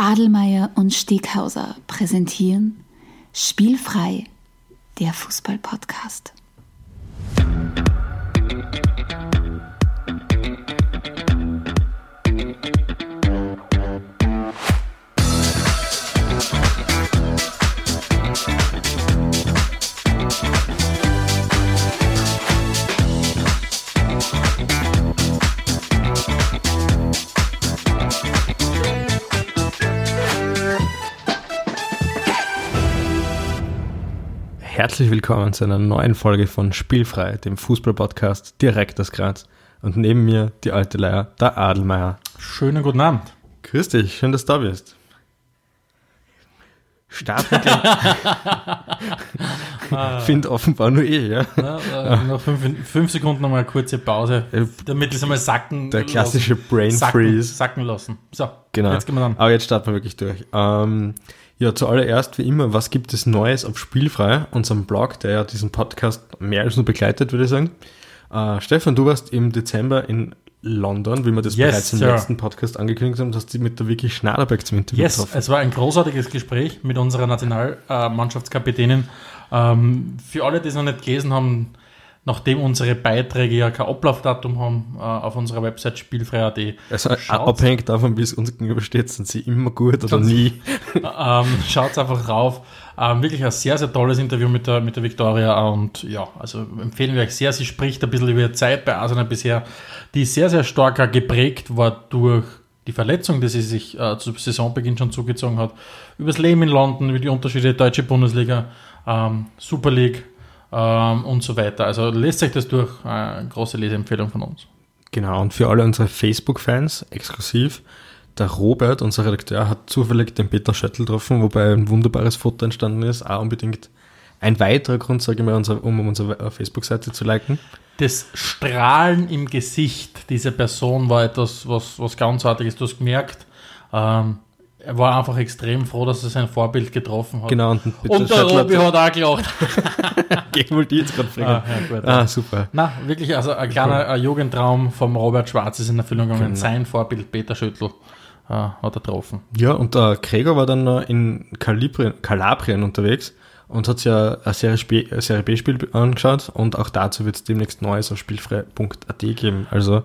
Adelmeier und Steghauser präsentieren Spielfrei, der Fußball-Podcast. Herzlich willkommen zu einer neuen Folge von Spielfrei, dem Fußball-Podcast direkt aus Graz. Und neben mir die alte Leier, der Adelmeier. Schönen guten Abend. Grüß dich, schön, dass du da bist. Starten Find offenbar nur ich, ja. ja äh, noch fünf, fünf, Sekunden nochmal eine kurze Pause, damit es einmal sacken Der klassische lassen. Brain Freeze. Sacken, lassen. So, genau. jetzt gehen wir dann. Aber jetzt starten wir wirklich durch. Ähm, ja, zuallererst wie immer, was gibt es Neues auf Spielfrei, unserem Blog, der ja diesen Podcast mehr als nur begleitet, würde ich sagen. Äh, Stefan, du warst im Dezember in London, wie wir das yes, bereits im Sir. letzten Podcast angekündigt haben, dass du mit der Vicky Schnaderberg zum Interview Yes, getroffen. es war ein großartiges Gespräch mit unserer Nationalmannschaftskapitänin. Ähm, für alle, die es noch nicht gelesen haben, nachdem unsere Beiträge ja kein Ablaufdatum haben äh, auf unserer Website spielfrei.at. Also abhängig davon, wie es uns gegenüber steht, sind sie immer gut oder nie. ähm, Schaut einfach rauf. Ähm, wirklich ein sehr, sehr tolles Interview mit der, mit der Victoria und ja, also empfehlen wir euch sehr. Sie spricht ein bisschen über ihre Zeit bei Arsenal bisher, die sehr, sehr stark geprägt war durch die Verletzung, die sie sich äh, zu Saisonbeginn schon zugezogen hat, über das Leben in London, über die Unterschiede der deutsche Bundesliga, ähm, Super League, ähm, und so weiter. Also lest euch das durch, eine große Leseempfehlung von uns. Genau, und für alle unsere Facebook-Fans exklusiv, der Robert, unser Redakteur, hat zufällig den Peter Schöttl getroffen, wobei ein wunderbares Foto entstanden ist. Auch unbedingt ein weiterer Grund, sage ich mal, um unsere Facebook-Seite zu liken. Das Strahlen im Gesicht dieser Person war etwas, was, was ganzartiges. Du hast gemerkt, ähm, er war einfach extrem froh, dass er sein Vorbild getroffen hat. Genau, und, und der Robi hat auch gelacht. Gegen wollte ich jetzt gerade fragen. Ah, ja, ah, super. Na, wirklich, also ein kleiner cool. Jugendtraum vom Robert Schwarz ist in Erfüllung gegangen. Genau. Sein Vorbild Peter Schüttel äh, hat er getroffen. Ja, und der Gregor war dann noch in Kalibrien, Kalabrien unterwegs und hat sich ja ein Serie, Serie B-Spiel angeschaut und auch dazu wird es demnächst Neues auf spielfrei.at geben. Also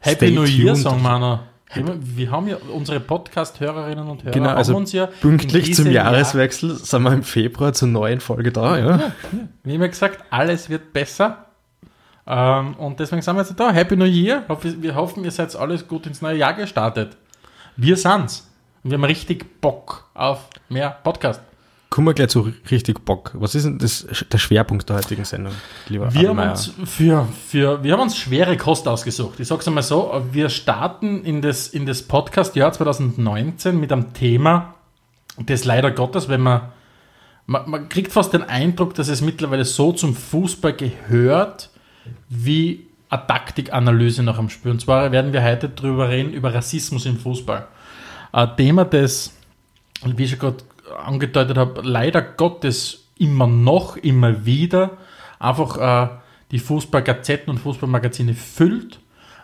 Happy New Year, sagen wir noch. Wir haben ja unsere Podcast-Hörerinnen und Hörer genau, also uns ja pünktlich zum Jahreswechsel Jahr sind wir im Februar zur neuen Folge da. Ja. ja, ja. Wie immer gesagt, alles wird besser. Ähm, und deswegen sind wir jetzt da. Happy New Year. Wir hoffen, ihr seid alles gut ins neue Jahr gestartet. Wir sind's. Und wir haben richtig Bock auf mehr Podcast kommen wir gleich zu richtig Bock. Was ist denn das, der Schwerpunkt der heutigen Sendung, lieber wir haben, uns für, für, wir haben uns schwere Kost ausgesucht. Ich sage es einmal so, wir starten in das, in das Podcast-Jahr 2019 mit einem Thema, das leider Gottes, wenn man, man, man kriegt fast den Eindruck, dass es mittlerweile so zum Fußball gehört, wie eine Taktikanalyse nach dem Spiel. Und zwar werden wir heute darüber reden, über Rassismus im Fußball. Ein Thema, das, wie ich schon gerade angedeutet habe, leider Gottes immer noch, immer wieder einfach äh, die Fußballgazetten und Fußballmagazine füllt,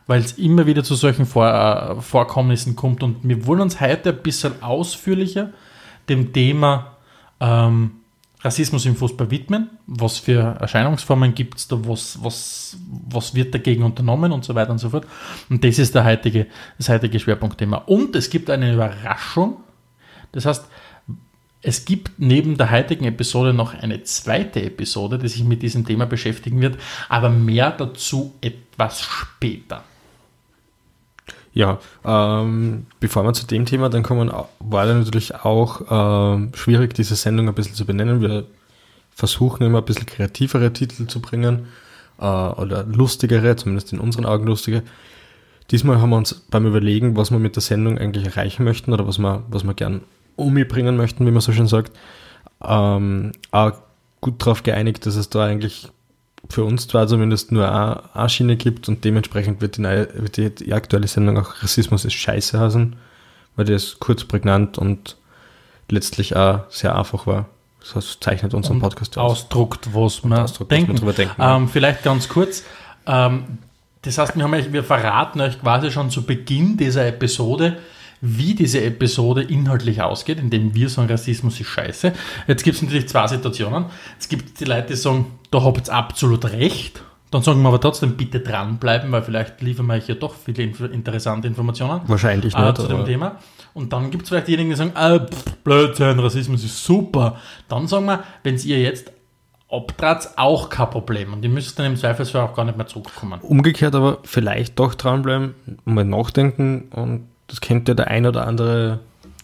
weil es immer wieder zu solchen Vor äh, Vorkommnissen kommt. Und wir wollen uns heute ein bisschen ausführlicher dem Thema ähm, Rassismus im Fußball widmen. Was für Erscheinungsformen gibt es da? Was, was, was wird dagegen unternommen und so weiter und so fort. Und das ist der heutige, das heutige Schwerpunktthema. Und es gibt eine Überraschung. Das heißt, es gibt neben der heutigen Episode noch eine zweite Episode, die sich mit diesem Thema beschäftigen wird, aber mehr dazu etwas später. Ja, ähm, bevor wir zu dem Thema dann kommen, war dann natürlich auch ähm, schwierig, diese Sendung ein bisschen zu benennen. Wir versuchen immer ein bisschen kreativere Titel zu bringen äh, oder lustigere, zumindest in unseren Augen lustige. Diesmal haben wir uns beim Überlegen, was wir mit der Sendung eigentlich erreichen möchten oder was wir, was wir gern umbringen möchten, wie man so schön sagt, ähm, auch gut darauf geeinigt, dass es da eigentlich für uns zwar zumindest nur eine, Schiene gibt und dementsprechend wird die, neue, wird die, die aktuelle Sendung auch Rassismus ist Scheiße heißen, weil das kurz, prägnant und letztlich auch sehr einfach war. Das zeichnet unseren Podcast aus. Ausdruckt, was man Ausdruckt, denken. Was denken ähm, vielleicht ganz kurz. Ähm, das heißt, wir, haben, wir verraten euch quasi schon zu Beginn dieser Episode, wie diese Episode inhaltlich ausgeht, indem wir sagen, Rassismus ist scheiße. Jetzt gibt es natürlich zwei Situationen. Es gibt die Leute, die sagen, da habt ihr absolut recht. Dann sagen wir aber trotzdem, bitte dranbleiben, weil vielleicht liefern wir euch ja doch viele inf interessante Informationen Wahrscheinlich äh, nicht. zu dem Thema. Und dann gibt es vielleicht diejenigen, die sagen, äh, pff, Blödsinn, Rassismus ist super. Dann sagen wir, wenn ihr jetzt abtrat, auch kein Problem. Und ihr müsst dann im Zweifelsfall auch gar nicht mehr zurückkommen. Umgekehrt aber vielleicht doch dranbleiben, mal nachdenken und das könnte der ein oder andere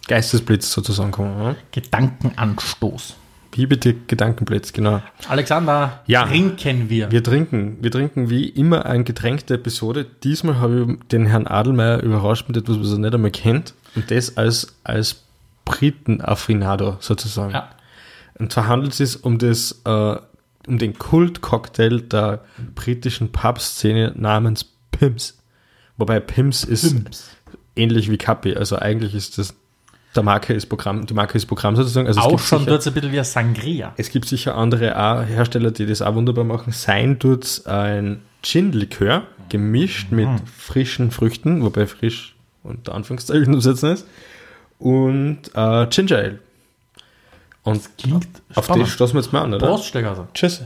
Geistesblitz sozusagen kommen. Ne? Gedankenanstoß. Wie bitte Gedankenblitz, genau. Alexander, Ja. trinken wir. Wir trinken, wir trinken wie immer ein Getränk der Episode. Diesmal habe ich den Herrn Adelmeier überrascht mit etwas, was er nicht einmal kennt. Und das als, als Briten-Affinado sozusagen. Ja. Und zwar handelt es sich um, das, äh, um den Kult-Cocktail der britischen Pub-Szene namens Pimps. Wobei Pimps ist ähnlich wie Kapi. Also eigentlich ist das, der Marke ist Programm, die Marke ist Programm sozusagen. Also Auch schon dort ein bisschen wie ein Sangria. es gibt sicher andere auch Hersteller, die das auch wunderbar machen. Sein tut ein Gin-Likör, gemischt mit frischen Früchten, wobei frisch unter Anführungszeichen umsetzen ist, und äh, Ginger Ale. Und Klingt auf spannend. das stoßen wir jetzt mal an, oder? Prost, Steckhauser. Tschüss.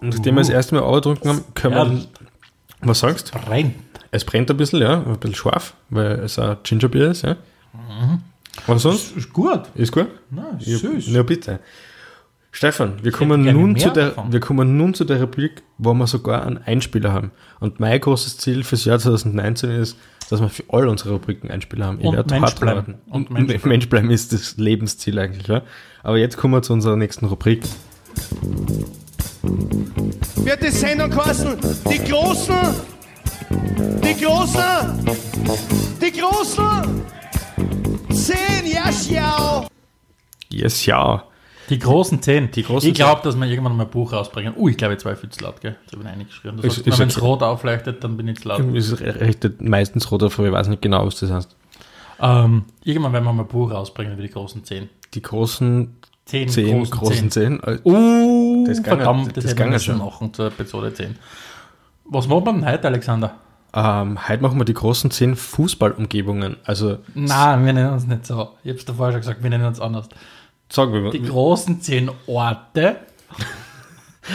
Nachdem wir das erste Mal getrunken haben, können wir. Herrlich. Was sagst du? Rein. Es brennt ein bisschen, ja, ein bisschen scharf, weil es ein Gingerbier ist, ja. Und sonst? Ist gut. Ist gut? Nein, Ja, süß. Na bitte. Stefan, wir kommen, nun zu der, davon. wir kommen nun zu der Rubrik, wo wir sogar einen Einspieler haben. Und mein großes Ziel fürs Jahr 2019 ist, dass wir für all unsere Rubriken Einspieler haben. Ich werde Mensch hart bleiben. Und Mensch Mensch, bleiben. bleiben ist das Lebensziel eigentlich. Ja? Aber jetzt kommen wir zu unserer nächsten Rubrik. Wird die Sendung kosten. Die Großen, die Großen, die Großen. Zehn, ja, schau. Yes, ja. Die großen zehn. Die großen ich glaube, dass wir irgendwann mal ein Buch rausbringen. Uh, ich glaube, ich war viel zu laut, gell? Jetzt habe ich eingeschrieben. Das Ist- heißt, ist wenn es rot aufleuchtet, dann bin ich zu laut. Es richtet meistens rot auf, aber ich weiß nicht genau, was das heißt. Ähm, irgendwann werden wir mal ein Buch rausbringen über die großen zehn. Die großen Zehn, zehn großen, großen zehn. zehn. Uh, Das kann ja- verdammt, das das, hätten wir schon. machen zur Episode 10. Was machen wir denn heute, Alexander? Ähm, heute machen wir die großen zehn Fußballumgebungen. Also, Nein, wir nennen uns nicht so. Ich habe es davor schon gesagt, wir nennen uns anders. sagen wir mal. Die großen zehn Orte.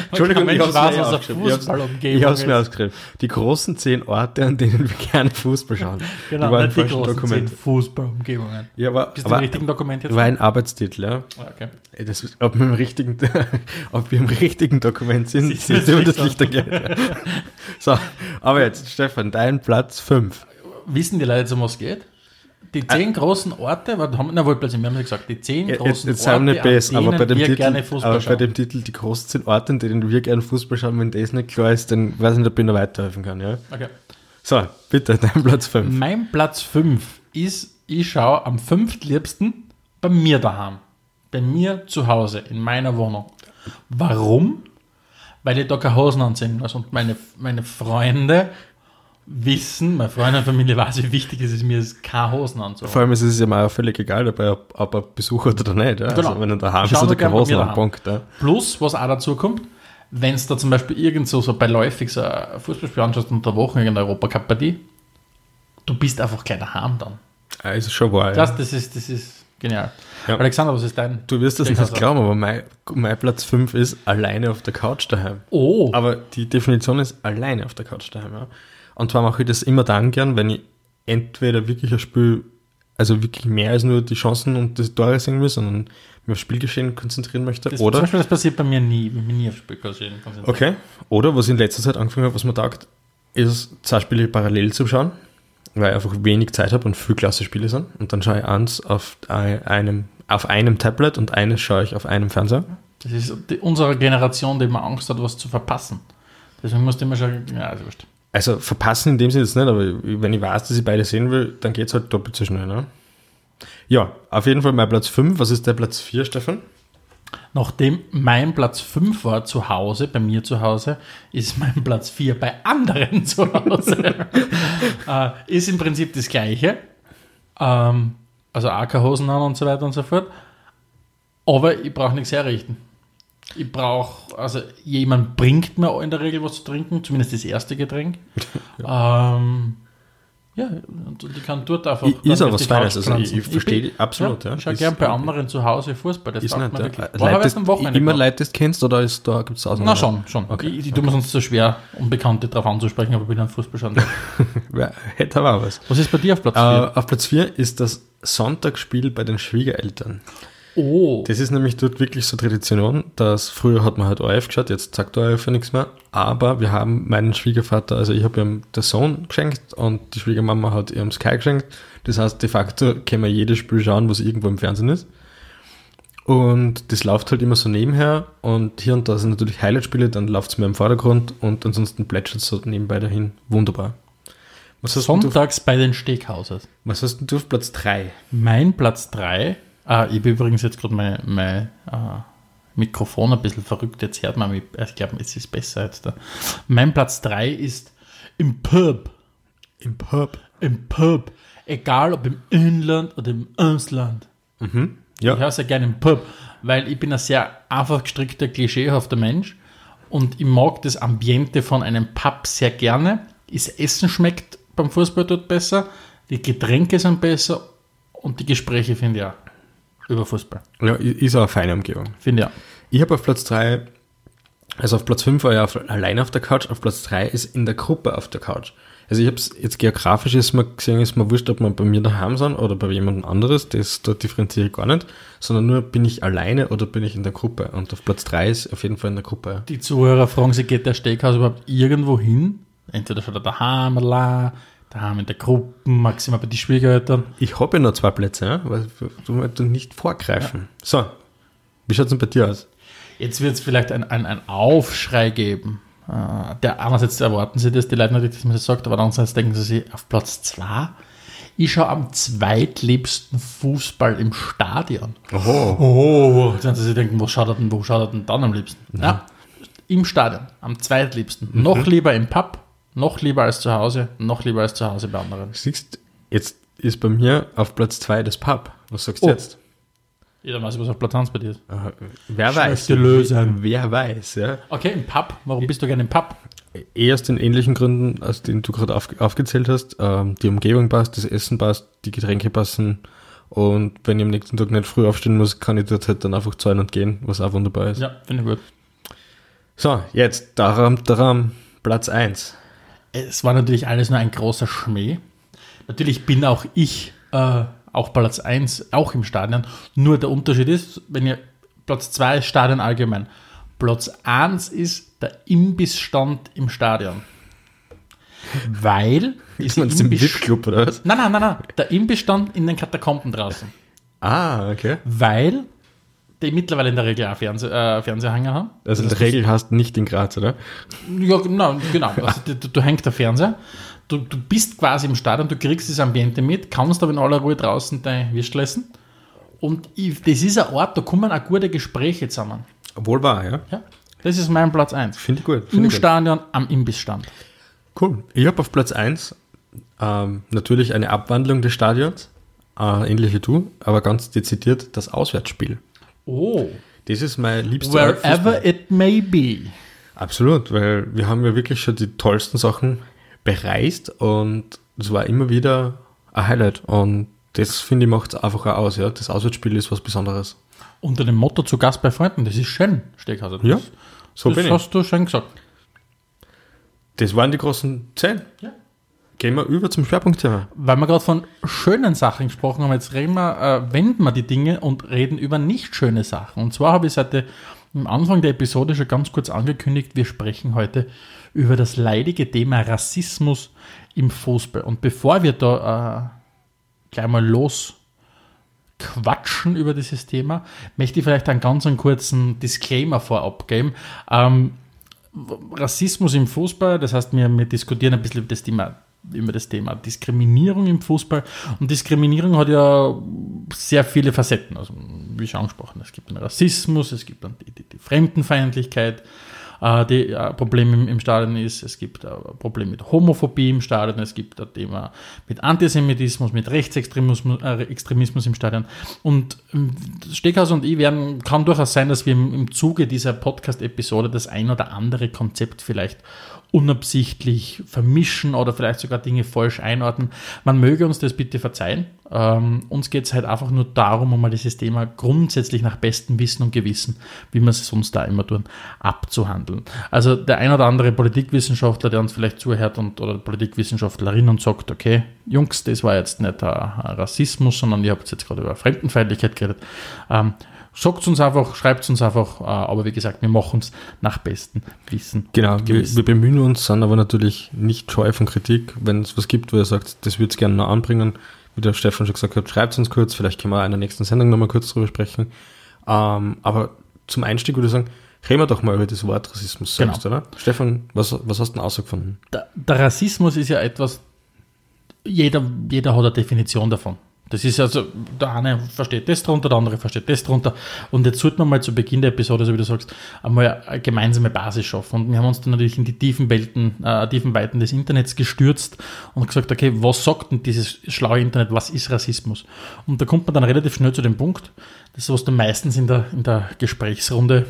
Entschuldigung, ich habe es mir ausgeschrieben. Die großen zehn Orte, an denen wir gerne Fußball schauen. Genau, die waren nicht die großen Dokument. zehn Fußballumgebungen. Ja, aber, Bist du im aber richtigen Dokument jetzt? war ein Arbeitstitel, ja. Ah, okay. Das, ob, wir im richtigen, ob wir im richtigen Dokument sind, Siehst du das Licht angeht. So, aber jetzt, Stefan, dein Platz 5. Wissen die Leute, um was es geht? Die zehn großen Orte, was haben na wohl plötzlich, wir haben ja gesagt, die zehn Jetzt, großen jetzt nicht Orte, an besser, aber denen bei dem, wir Titel, gerne Fußball aber bei schauen. dem Titel die großen zehn Orte, an denen wir gerne Fußball schauen, wenn das nicht klar ist, dann weiß ich nicht, ob ich noch weiterhelfen kann. Ja? Okay. So, bitte, dein Platz 5. Mein Platz 5 ist, ich schaue am fünftliebsten bei mir daheim. Bei mir zu Hause, in meiner Wohnung. Warum? Weil ich da keine Hosen anziehen muss. Und meine, meine Freunde wissen, meine Freunde und Familie weiß, wie wichtig es ist, mir keine Hosen anzuhaben. Vor allem ist es ja mal auch völlig egal, ob er, ob er Besuch hat oder nicht. Ja? Genau. Also, wenn er daheim ist oder keine Hosen mir am daheim. Punkt. Ja? Plus, was auch dazu kommt, wenn es da zum Beispiel irgend so, so beiläufig so ein Fußballspiel anschaust unter der Woche, irgendeine Europacup-Partie, du bist einfach gleich daheim dann. Ja, ist schon wahr. Ja. Das, das, ist, das ist genial. Ja. Alexander, was ist dein? Du wirst das nicht glauben, aber mein, mein Platz 5 ist alleine auf der Couch daheim. Oh, Aber die Definition ist alleine auf der Couch daheim. Ja. Und zwar mache ich das immer dann gern, wenn ich entweder wirklich ein Spiel, also wirklich mehr als nur die Chancen und das Tore sehen will, sondern mich aufs Spielgeschehen konzentrieren möchte. das, zum oder, Beispiel, das passiert bei mir nie. Ich bin nie auf Spiel konzentriert. okay. Oder was ich in letzter Zeit angefangen habe, was mir taugt, ist zwei Spiele parallel zu schauen, weil ich einfach wenig Zeit habe und viel klasse Spiele sind. Und dann schaue ich eins auf ein- einem, auf einem Tablet und eines schaue ich auf einem Fernseher. Das ist die, unsere Generation, die immer Angst hat, was zu verpassen. Deswegen musst du immer schon, ja, also wurscht. Also verpassen in dem Sinne jetzt nicht, aber wenn ich weiß, dass ich beide sehen will, dann geht es halt doppelt so schnell. Ne? Ja, auf jeden Fall mein Platz 5. Was ist der Platz 4, Stefan? Nachdem mein Platz 5 war zu Hause, bei mir zu Hause, ist mein Platz 4 bei anderen zu Hause. äh, ist im Prinzip das Gleiche. Ähm, also AK-Hosen an und so weiter und so fort. Aber ich brauche nichts herrichten. Ich brauche, also jemand bringt mir in der Regel was zu trinken, zumindest das erste Getränk. ähm, ja, und ich kann dort einfach. Ist auch was Feines, also pflanzen. ich verstehe absolut, ja. Ich schaue gern bei anderen zu Hause Fußball. Das Ist nicht, ja. wirklich. Äh, erst am Wochenende. immer das kennst oder ist, da gibt es auch Na schon, schon. Okay, Ich, ich tue mir sonst so schwer, Unbekannte darauf anzusprechen, aber ich bin ein Fußballschand. Wer- Hätte aber was. Was ist bei dir auf Platz Äh, 4? auf Platz 4 ist das Sonntagsspiel bei den Schwiegereltern. Oh, Das ist nämlich dort wirklich so Tradition, dass früher hat man halt ORF geschaut, jetzt sagt ORF ja nichts mehr, aber wir haben meinen Schwiegervater, also ich habe ihm der Sohn geschenkt und die Schwiegermama hat ihrem Sky geschenkt. Das heißt, de facto können wir jedes Spiel schauen, was irgendwo im Fernsehen ist. Und das läuft halt immer so nebenher und hier und da sind natürlich Highlight-Spiele, dann läuft es mehr im Vordergrund und ansonsten plätschert es so nebenbei dahin. Wunderbar. Was hast, denn du, sonntags bei den Steakhouses. was hast denn du auf Platz 3? Mein Platz 3, ah, ich habe übrigens jetzt gerade mein, mein äh, Mikrofon ein bisschen verrückt, jetzt hört man mich, ich glaube, es ist besser jetzt da. Mein Platz 3 ist im Pub. Im Pub. Im Pub. Egal ob im Inland oder im Ausland. Ja. Ich höre sehr gerne im Pub, weil ich bin ein sehr einfach gestrickter, klischeehafter Mensch und ich mag das Ambiente von einem Pub sehr gerne. Das Essen schmeckt beim Fußball dort besser, die Getränke sind besser und die Gespräche finde ich auch über Fußball. Ja, ist auch eine feine Umgebung. Finde ich auch. Ich habe auf Platz 3, also auf Platz 5 war ich auf, alleine auf der Couch, auf Platz 3 ist in der Gruppe auf der Couch. Also ich habe es jetzt geografisch ist mir gesehen, ist mir wurscht, ob wir bei mir daheim sind oder bei jemandem anderes, das da differenziere ich gar nicht, sondern nur bin ich alleine oder bin ich in der Gruppe. Und auf Platz 3 ist auf jeden Fall in der Gruppe. Die Zuhörer fragen sich, geht der Steakhouse überhaupt irgendwo hin? Entweder schon daheim, allein, daheim in der Gruppe, maximal bei den Schwiegereltern. Ich habe ja noch zwei Plätze, ja, weil du musst nicht vorgreifen. So, wie schaut es denn bei dir aus? Jetzt wird es vielleicht ein, ein, Aufschrei geben. Äh, Der einerseits erwarten sie das, die Leute natürlich, dass man das sagt, aber andererseits denken sie sich auf Platz 2. Ich schaue am zweitliebsten Fußball im Stadion. Oho. Oh, werden sie denken, wo schaut er denn, wo schaut er denn dann am liebsten? Ja, im Stadion, am zweitliebsten. Noch lieber im Pub, noch lieber als zu Hause, noch lieber als zu Hause bei anderen. Siehst, jetzt ist bei mir auf Platz 2 das Pub. Was sagst du Oh. jetzt? Jeder weiß, was auf Platz 1 bei dir ist. Äh, Wer weiß. Lösung. Wer weiß, ja. Okay, im Pub. Warum bist du gerne im Pub? Eh aus den ähnlichen Gründen, aus denen du gerade auf, aufgezählt hast. Ähm, die Umgebung passt, das Essen passt, die Getränke passen. Und wenn ich am nächsten Tag nicht früh aufstehen muss, kann ich dort halt dann einfach zahlen und gehen, was auch wunderbar ist. Ja, finde ich gut. So, jetzt daran, daran Platz 1. Es war natürlich alles nur ein großer Schmäh. Natürlich bin auch ich äh, auch Platz 1, auch im Stadion. Nur der Unterschied ist, wenn ihr Platz 2 ist Stadion allgemein. Platz 1 ist der Imbissstand im Stadion. Weil Ist man im VIP-Club oder was? Nein, nein, nein, nein. Der Imbissstand in den Katakomben draußen. Ah, okay. Weil die mittlerweile in der Regel auch Fernseh, äh, Fernsehanger haben. Also in der Regel hast du nicht in Graz, oder? Ja, genau. genau. Also, du, du hängst der Fernseher, du, du bist quasi im Stadion, du kriegst das Ambiente mit, kannst aber in aller Ruhe draußen dein Würst essen. Und ich, das ist ein Ort, da kommen auch gute Gespräche zusammen. Wohl wahr, ja. Ja? Das ist mein Platz 1. Finde ich gut. Im Finde ich gut. Stadion, am Imbissstand. Cool. Ich habe auf Platz 1 ähm, natürlich eine Abwandlung des Stadions, äh, ähnlich wie du, aber ganz dezidiert das Auswärtsspiel. Oh. Das ist mein liebster Wherever it may be. Absolut, weil wir haben ja wirklich schon die tollsten Sachen bereist und es war immer wieder ein Highlight und das finde ich macht es einfach auch aus. Ja. Das Auswärtsspiel ist was Besonderes. Unter dem Motto zu Gast bei Freunden, das ist schön, Steckhauser. Das, Ja, so das bin ich. hast du schön gesagt. Das waren die großen zehn. Ja. Gehen wir über zum Schwerpunktthema. Weil wir gerade von schönen Sachen gesprochen haben, jetzt reden wir, äh, wenden wir die Dinge und reden über nicht schöne Sachen. Und zwar habe ich seit am Anfang der Episode schon ganz kurz angekündigt, wir sprechen heute über das leidige Thema Rassismus im Fußball. Und bevor wir da äh, gleich mal los quatschen über dieses Thema, möchte ich vielleicht einen ganz einen kurzen Disclaimer vorab geben. Ähm, Rassismus im Fußball, das heißt, wir, wir diskutieren ein bisschen über das Thema über das Thema Diskriminierung im Fußball. Und Diskriminierung hat ja sehr viele Facetten. Also, wie schon angesprochen, es gibt den Rassismus, es gibt die, die, die Fremdenfeindlichkeit, äh, die äh, Problem im, im Stadion ist, es gibt ein Problem mit Homophobie im Stadion, es gibt ein Thema mit Antisemitismus, mit Rechtsextremismus äh, Extremismus im Stadion. Und ähm, Steckhaus und ich werden, kann durchaus sein, dass wir im, im Zuge dieser Podcast-Episode das ein oder andere Konzept vielleicht unabsichtlich vermischen oder vielleicht sogar Dinge falsch einordnen. Man möge uns das bitte verzeihen. Ähm, uns geht es halt einfach nur darum, um mal dieses Thema grundsätzlich nach bestem Wissen und Gewissen, wie wir es sonst da immer tun, abzuhandeln. Also der ein oder andere Politikwissenschaftler, der uns vielleicht zuhört und oder Politikwissenschaftlerin und sagt, okay, Jungs, das war jetzt nicht Rassismus, sondern ihr habt jetzt gerade über Fremdenfeindlichkeit geredet. Ähm, Sagt uns einfach, schreibt uns einfach, äh, aber wie gesagt, wir machen es nach bestem Wissen. Genau, wir, wir, bemühen uns, sind aber natürlich nicht scheu von Kritik. Wenn es was gibt, wo ihr sagt, das würde es gerne noch anbringen, wie der Stefan schon gesagt hat, schreibt es uns kurz, vielleicht können wir in der nächsten Sendung nochmal kurz drüber sprechen. Ähm, aber zum Einstieg würde ich sagen, reden wir doch mal über das Wort Rassismus selbst, genau. oder? Stefan, was, was hast du denn ausgefunden? Der, der Rassismus ist ja etwas, jeder, jeder hat eine Definition davon. Das ist also, der eine versteht das drunter, der andere versteht das drunter. Und jetzt sollten wir mal zu Beginn der Episode, so wie du sagst, einmal eine gemeinsame Basis schaffen. Und wir haben uns dann natürlich in die tiefen Welten, äh, tiefen Weiten des Internets gestürzt und gesagt, okay, was sagt denn dieses schlaue Internet, was ist Rassismus? Und da kommt man dann relativ schnell zu dem Punkt, das was du meistens in der, in der Gesprächsrunde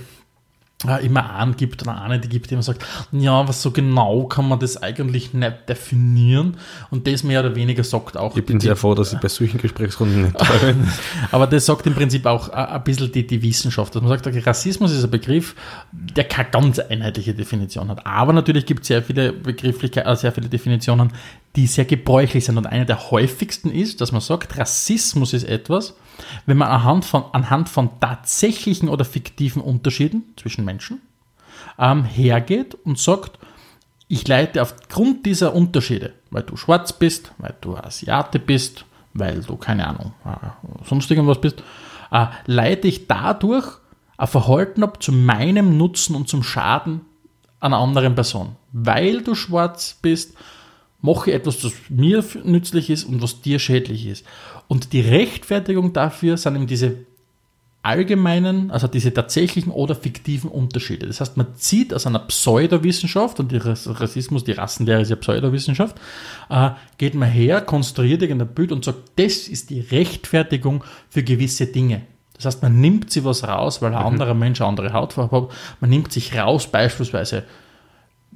immer angibt oder eine, die gibt, die immer sagt, ja, was so genau kann man das eigentlich nicht definieren und das mehr oder weniger sagt auch. Ich bin die, sehr froh, dass ich bei solchen Gesprächsrunden nicht dabei bin. Aber das sagt im Prinzip auch ein bisschen die, die Wissenschaft, dass man sagt, okay, Rassismus ist ein Begriff, der keine ganz einheitliche Definition hat. Aber natürlich gibt es sehr viele Begrifflichkeiten, äh, sehr viele Definitionen, die sehr gebräuchlich sind und eine der häufigsten ist, dass man sagt, Rassismus ist etwas, wenn man anhand von, anhand von tatsächlichen oder fiktiven Unterschieden zwischen Menschen ähm, hergeht und sagt, ich leite aufgrund dieser Unterschiede, weil du schwarz bist, weil du Asiate bist, weil du, keine Ahnung, äh, sonst irgendwas bist, äh, leite ich dadurch ein Verhalten ab zu meinem Nutzen und zum Schaden einer anderen Person. Weil du schwarz bist, mache ich etwas, das mir nützlich ist und was dir schädlich ist. Und die Rechtfertigung dafür sind eben diese allgemeinen, also diese tatsächlichen oder fiktiven Unterschiede. Das heißt, man zieht aus einer Pseudowissenschaft, und Rassismus, die Rassenlehre ist ja Pseudowissenschaft, äh, geht man her, konstruiert irgendein Bild und sagt, das ist die Rechtfertigung für gewisse Dinge. Das heißt, man nimmt sich was raus, weil ein mhm. anderer Mensch eine andere Hautfarbe hat. Man nimmt sich raus, beispielsweise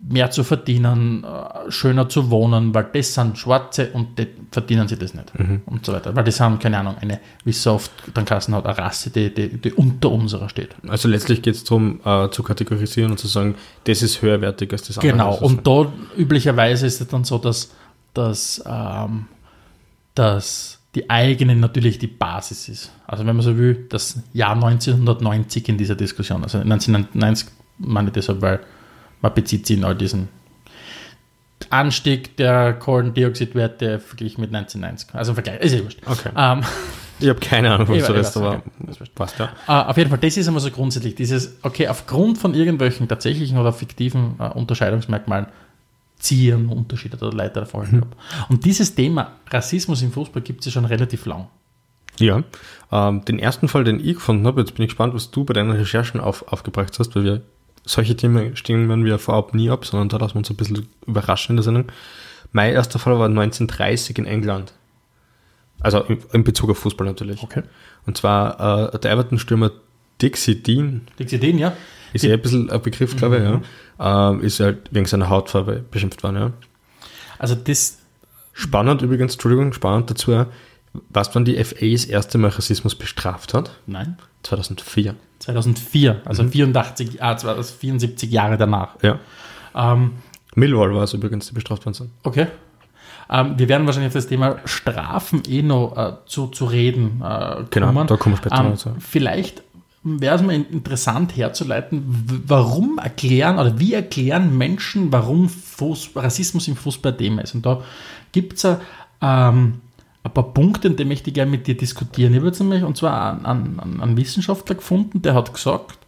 mehr zu verdienen, äh, schöner zu wohnen, weil das sind Schwarze und die verdienen sie das nicht mhm. und so weiter. Weil das haben, keine Ahnung, eine, wie so oft dann Kassen hat, eine Rasse, die, die, die unter unserer steht. Also letztlich geht es darum, äh, zu kategorisieren und zu sagen, das ist höherwertig als das andere. Genau, und da üblicherweise ist es dann so, dass, dass, ähm, dass die eigene natürlich die Basis ist. Also wenn man so will, das Jahr 1990 in dieser Diskussion, also 1990 meine ich deshalb, weil man bezieht sich in all diesen Anstieg der Kohlendioxidwerte verglichen mit 1990. Also im Vergleich, ist ja wurscht. Okay. Ähm, ich habe keine Ahnung, was das ist, aber passt ja. Uh, auf jeden Fall, das ist immer so grundsätzlich dieses, okay, aufgrund von irgendwelchen tatsächlichen oder fiktiven uh, Unterscheidungsmerkmalen ziehen Unterschiede der Leiter der Folgen ab. Und dieses Thema Rassismus im Fußball gibt es ja schon relativ lang. Ja, ähm, den ersten Fall, den ich gefunden habe, jetzt bin ich gespannt, was du bei deinen Recherchen auf, aufgebracht hast, weil wir solche Themen stimmen wir vorab nie ab, sondern da lassen wir uns ein bisschen überraschen in der Sendung. Mein erster Fall war 1930 in England. Also in Bezug auf Fußball natürlich. Okay. Und zwar äh, der Everton-Stürmer Dixie Dean. Dixie Dean, ja. Ist ja ein bisschen ein Begriff, glaube ich, mhm. ja. Äh, ist halt wegen seiner Hautfarbe beschimpft worden, ja. Also das. Spannend übrigens, Entschuldigung, spannend dazu, was wann die FA das erste Mal Rassismus bestraft hat? Nein. 2004. 2004, also mhm. 84, ah, 74 Jahre danach. Ja. Ähm, Millwall war es übrigens, die bestraft worden sind. Okay. Ähm, wir werden wahrscheinlich auf das Thema Strafen eh noch äh, zu, zu reden äh, genau, kommen. Genau, da kommen wir später ähm, dazu. Vielleicht wäre es mal interessant herzuleiten, warum erklären oder wie erklären Menschen, warum Fuß, Rassismus im Fußball Thema ist. Und da gibt es ähm, ein paar Punkte, die möchte ich gerne mit dir diskutieren. Ich habe jetzt nämlich, und zwar einen, einen, einen Wissenschaftler gefunden, der hat gesagt,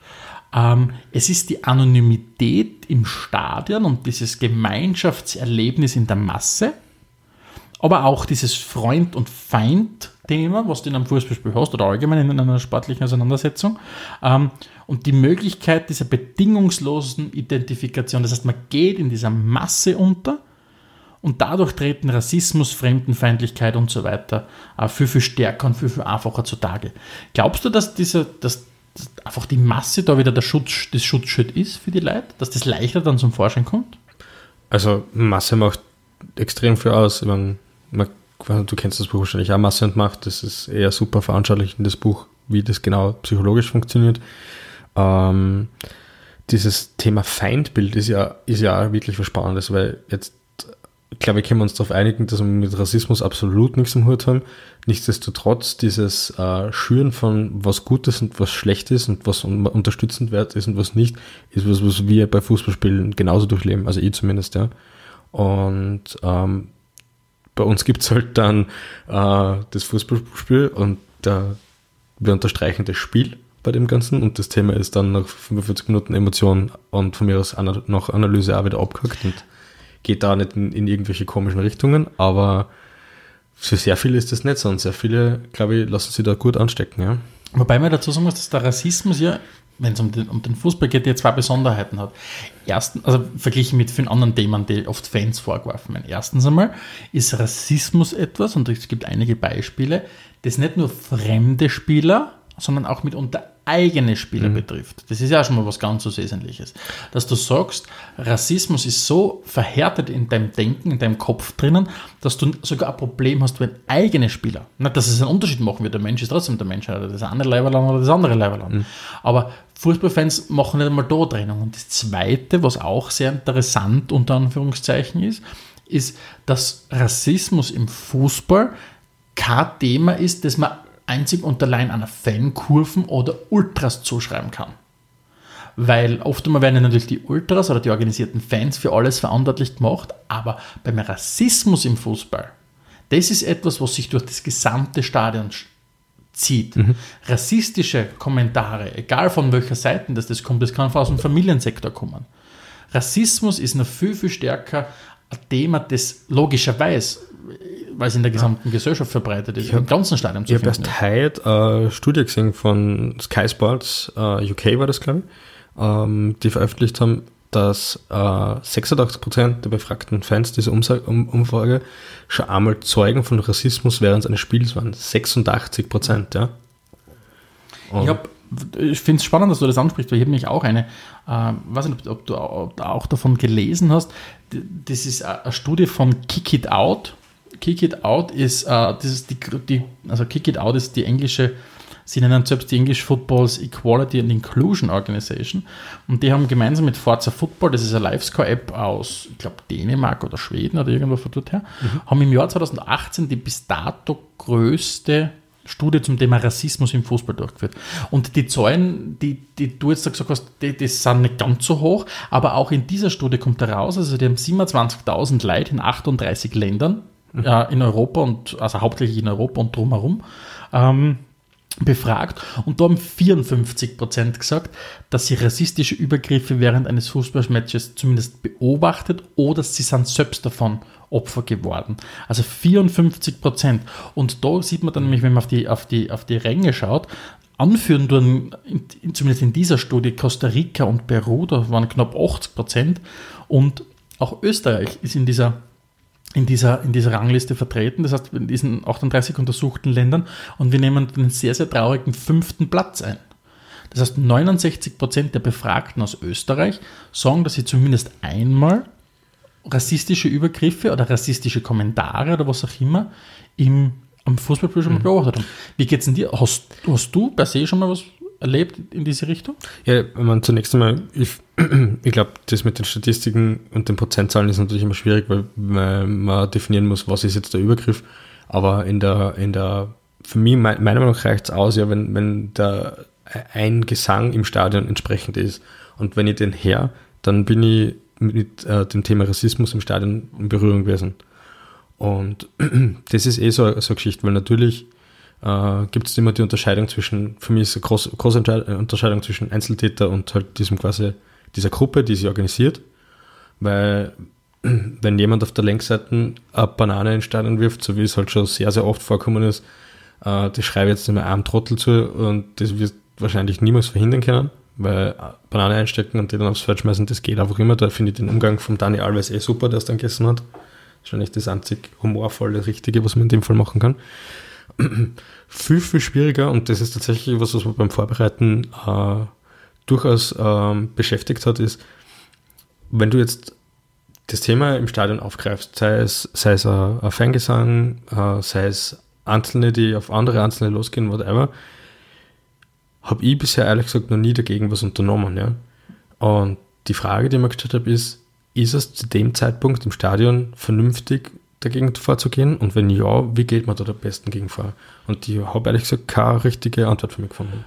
ähm, es ist die Anonymität im Stadion und dieses Gemeinschaftserlebnis in der Masse aber auch dieses Freund- und Feind-Thema, was du in einem Fußballspiel hast oder allgemein in einer sportlichen Auseinandersetzung. Ähm, und die Möglichkeit dieser bedingungslosen Identifikation. Das heißt, man geht in dieser Masse unter und dadurch treten Rassismus, Fremdenfeindlichkeit und so weiter viel, viel stärker und viel, viel einfacher zutage. Glaubst du, dass, diese, dass, einfach die Masse da wieder der Schutz, das Schutzschild ist für die Leute? Dass das leichter dann zum Vorschein kommt? Also Masse macht extrem viel aus. Ich meine, du kennst das Buch wahrscheinlich auch, Masse und Macht. Das ist eher super veranschaulichendes Buch, wie das genau psychologisch funktioniert. Ähm, dieses Thema Feindbild ist ja, ist ja wirklich was Spannendes, weil jetzt, ich glaube, wir können uns darauf einigen, dass wir mit Rassismus absolut nichts im Hut haben. Nichtsdestotrotz, dieses äh, Schüren von was Gutes und was Schlechtes und was un unterstützend wert ist und was nicht, ist was, was wir bei Fußballspielen genauso durchleben, also ich zumindest, ja. Und ähm, bei uns gibt es halt dann äh, das Fußballspiel und der, wir unterstreichen das Spiel bei dem Ganzen und das Thema ist dann nach 45 Minuten Emotion und von mir aus noch Analyse auch wieder abgehackt geht da nicht in, in irgendwelche komischen Richtungen, aber für sehr viele ist das nicht so und sehr viele, glaube ich, lassen sich da gut anstecken. Ja. Wobei man dazu sagen muss, dass der Rassismus ja wenn es um den, um den Fußball geht, der zwei Besonderheiten hat. Erstens, also verglichen mit vielen anderen Themen, die oft Fans vorgeworfen werden. Erstens einmal ist Rassismus etwas, und es gibt einige Beispiele, das nicht nur fremde Spieler, sondern auch mitunter eigene Spieler mhm. betrifft. Das ist ja schon mal was ganz so Wesentliches. Dass du sagst, Rassismus ist so verhärtet in deinem Denken, in deinem Kopf drinnen, dass du sogar ein Problem hast, wenn eigene Spieler, nicht, dass es einen Unterschied machen wird, der Mensch ist trotzdem der Mensch, oder das eine Leiberland oder das andere Leiberland. Mhm. Aber Fußballfans machen nicht einmal da Trennung. Und das Zweite, was auch sehr interessant unter Anführungszeichen ist, ist, dass Rassismus im Fußball kein Thema ist, das man einzig und allein einer Fankurven oder Ultras zuschreiben kann. Weil oft einmal werden natürlich die Ultras oder die organisierten Fans für alles verantwortlich gemacht, aber beim Rassismus im Fußball, das ist etwas, was sich durch das gesamte Stadion zieht. Mhm. Rassistische Kommentare, egal von welcher Seite das, das kommt, das kann aus dem Familiensektor kommen. Rassismus ist noch viel, viel stärker ein Thema, das logischerweise weil es in der gesamten. Gesellschaft verbreitet ist, ich im ganzen Stadion zu ich finden. Ich habe erst heute eine Studie gesehen von Sky Sports, äh, UK war das, glaube ich, ähm, die veröffentlicht haben, dass äh, 86% der befragten Fans dieser um Umfrage schon einmal Zeugen von Rassismus während eines Spiels waren. 86%, ja. Und ich habe ich finde es spannend, dass du das ansprichst, weil ich habe mich auch eine, äh, weiß nicht, ob du auch davon gelesen hast, das ist eine Studie von Kick It Out, Kick It Out ist, äh, das ist die, die, also Kick It Out ist die englische, sie nennen selbst die English Football's Equality and Inclusion Organization. Und die haben gemeinsam mit Forza Football, das ist eine Livescore-App aus, ich glaube, Dänemark oder Schweden oder irgendwo von dort her, mhm. haben im Jahr 2018 die bis dato größte Studie zum Thema Rassismus im Fußball durchgeführt. Und die Zahlen, die, die du jetzt gesagt hast, die, die sind nicht ganz so hoch, aber auch in dieser Studie kommt heraus, also die haben 27.000 Leute in 38 Ländern äh, in Europa und also hauptsächlich in Europa und drumherum ähm, befragt und da haben 54 Prozent gesagt, dass sie rassistische Übergriffe während eines Fußballmatches zumindest beobachtet oder sie sind selbst davon Opfer geworden. Also 54 Prozent. Und da sieht man dann nämlich, wenn man auf die, auf die, auf die Ränge schaut, anführen tun, zumindest in dieser Studie, Costa Rica und Peru, da waren knapp 80 Prozent und auch Österreich ist in dieser in dieser, in dieser Rangliste vertreten, das heißt in diesen 38 untersuchten Ländern und wir nehmen den sehr, sehr traurigen fünften Platz ein. Das heißt, 69 Prozent der Befragten aus Österreich sagen, dass sie zumindest einmal rassistische Übergriffe oder rassistische Kommentare oder was auch immer im, am Fußballspiel schon mal mhm. beobachtet haben. Wie geht es denn dir? Hast, hast du per se schon mal was erlebt in diese Richtung? Ja, man zunächst einmal, ich, ich glaube, das mit den Statistiken und den Prozentzahlen ist natürlich immer schwierig, weil man definieren muss, was ist jetzt der Übergriff. Aber in der, in der, für mich, meiner Meinung nach reicht es aus, ja, wenn, wenn der ein Gesang im Stadion entsprechend ist. Und wenn ich den her, dann bin ich mit äh, dem Thema Rassismus im Stadion in Berührung gewesen. Und das ist eh so, so eine Geschichte, weil natürlich äh, gibt es immer die Unterscheidung zwischen, für mich ist eine große, große Unterscheidung zwischen Einzeltäter und halt diesem quasi, dieser Gruppe, die sich organisiert, weil wenn jemand auf der Längsseite eine Banane in Stadion wirft, so wie es halt schon sehr, sehr oft vorkommen ist, äh, das schreibe ich jetzt nicht mehr einem Trottel zu und das wird wahrscheinlich niemals verhindern können, weil Banane einstecken und die dann aufs Feld schmeißen, das geht einfach immer. Da finde ich den Umgang von Dani Alves eh super, der es dann gegessen hat. Wahrscheinlich das einzig humorvolle, richtige, was man in dem Fall machen kann. viel, viel schwieriger und das ist tatsächlich was, was man beim Vorbereiten äh, durchaus ähm, beschäftigt hat, ist, wenn du jetzt das Thema im Stadion aufgreifst, sei es, sei es ein, ein Fangesang, äh, sei es Einzelne, die auf andere Einzelne losgehen, whatever, habe ich bisher ehrlich gesagt noch nie dagegen was unternommen. Ja? Und die Frage, die ich mir gestellt habe, ist, ist es zu dem Zeitpunkt im Stadion vernünftig, dagegen vorzugehen? Und wenn ja, wie geht man da am besten gegen vor? Und ich habe ehrlich gesagt keine richtige Antwort für mich gefunden.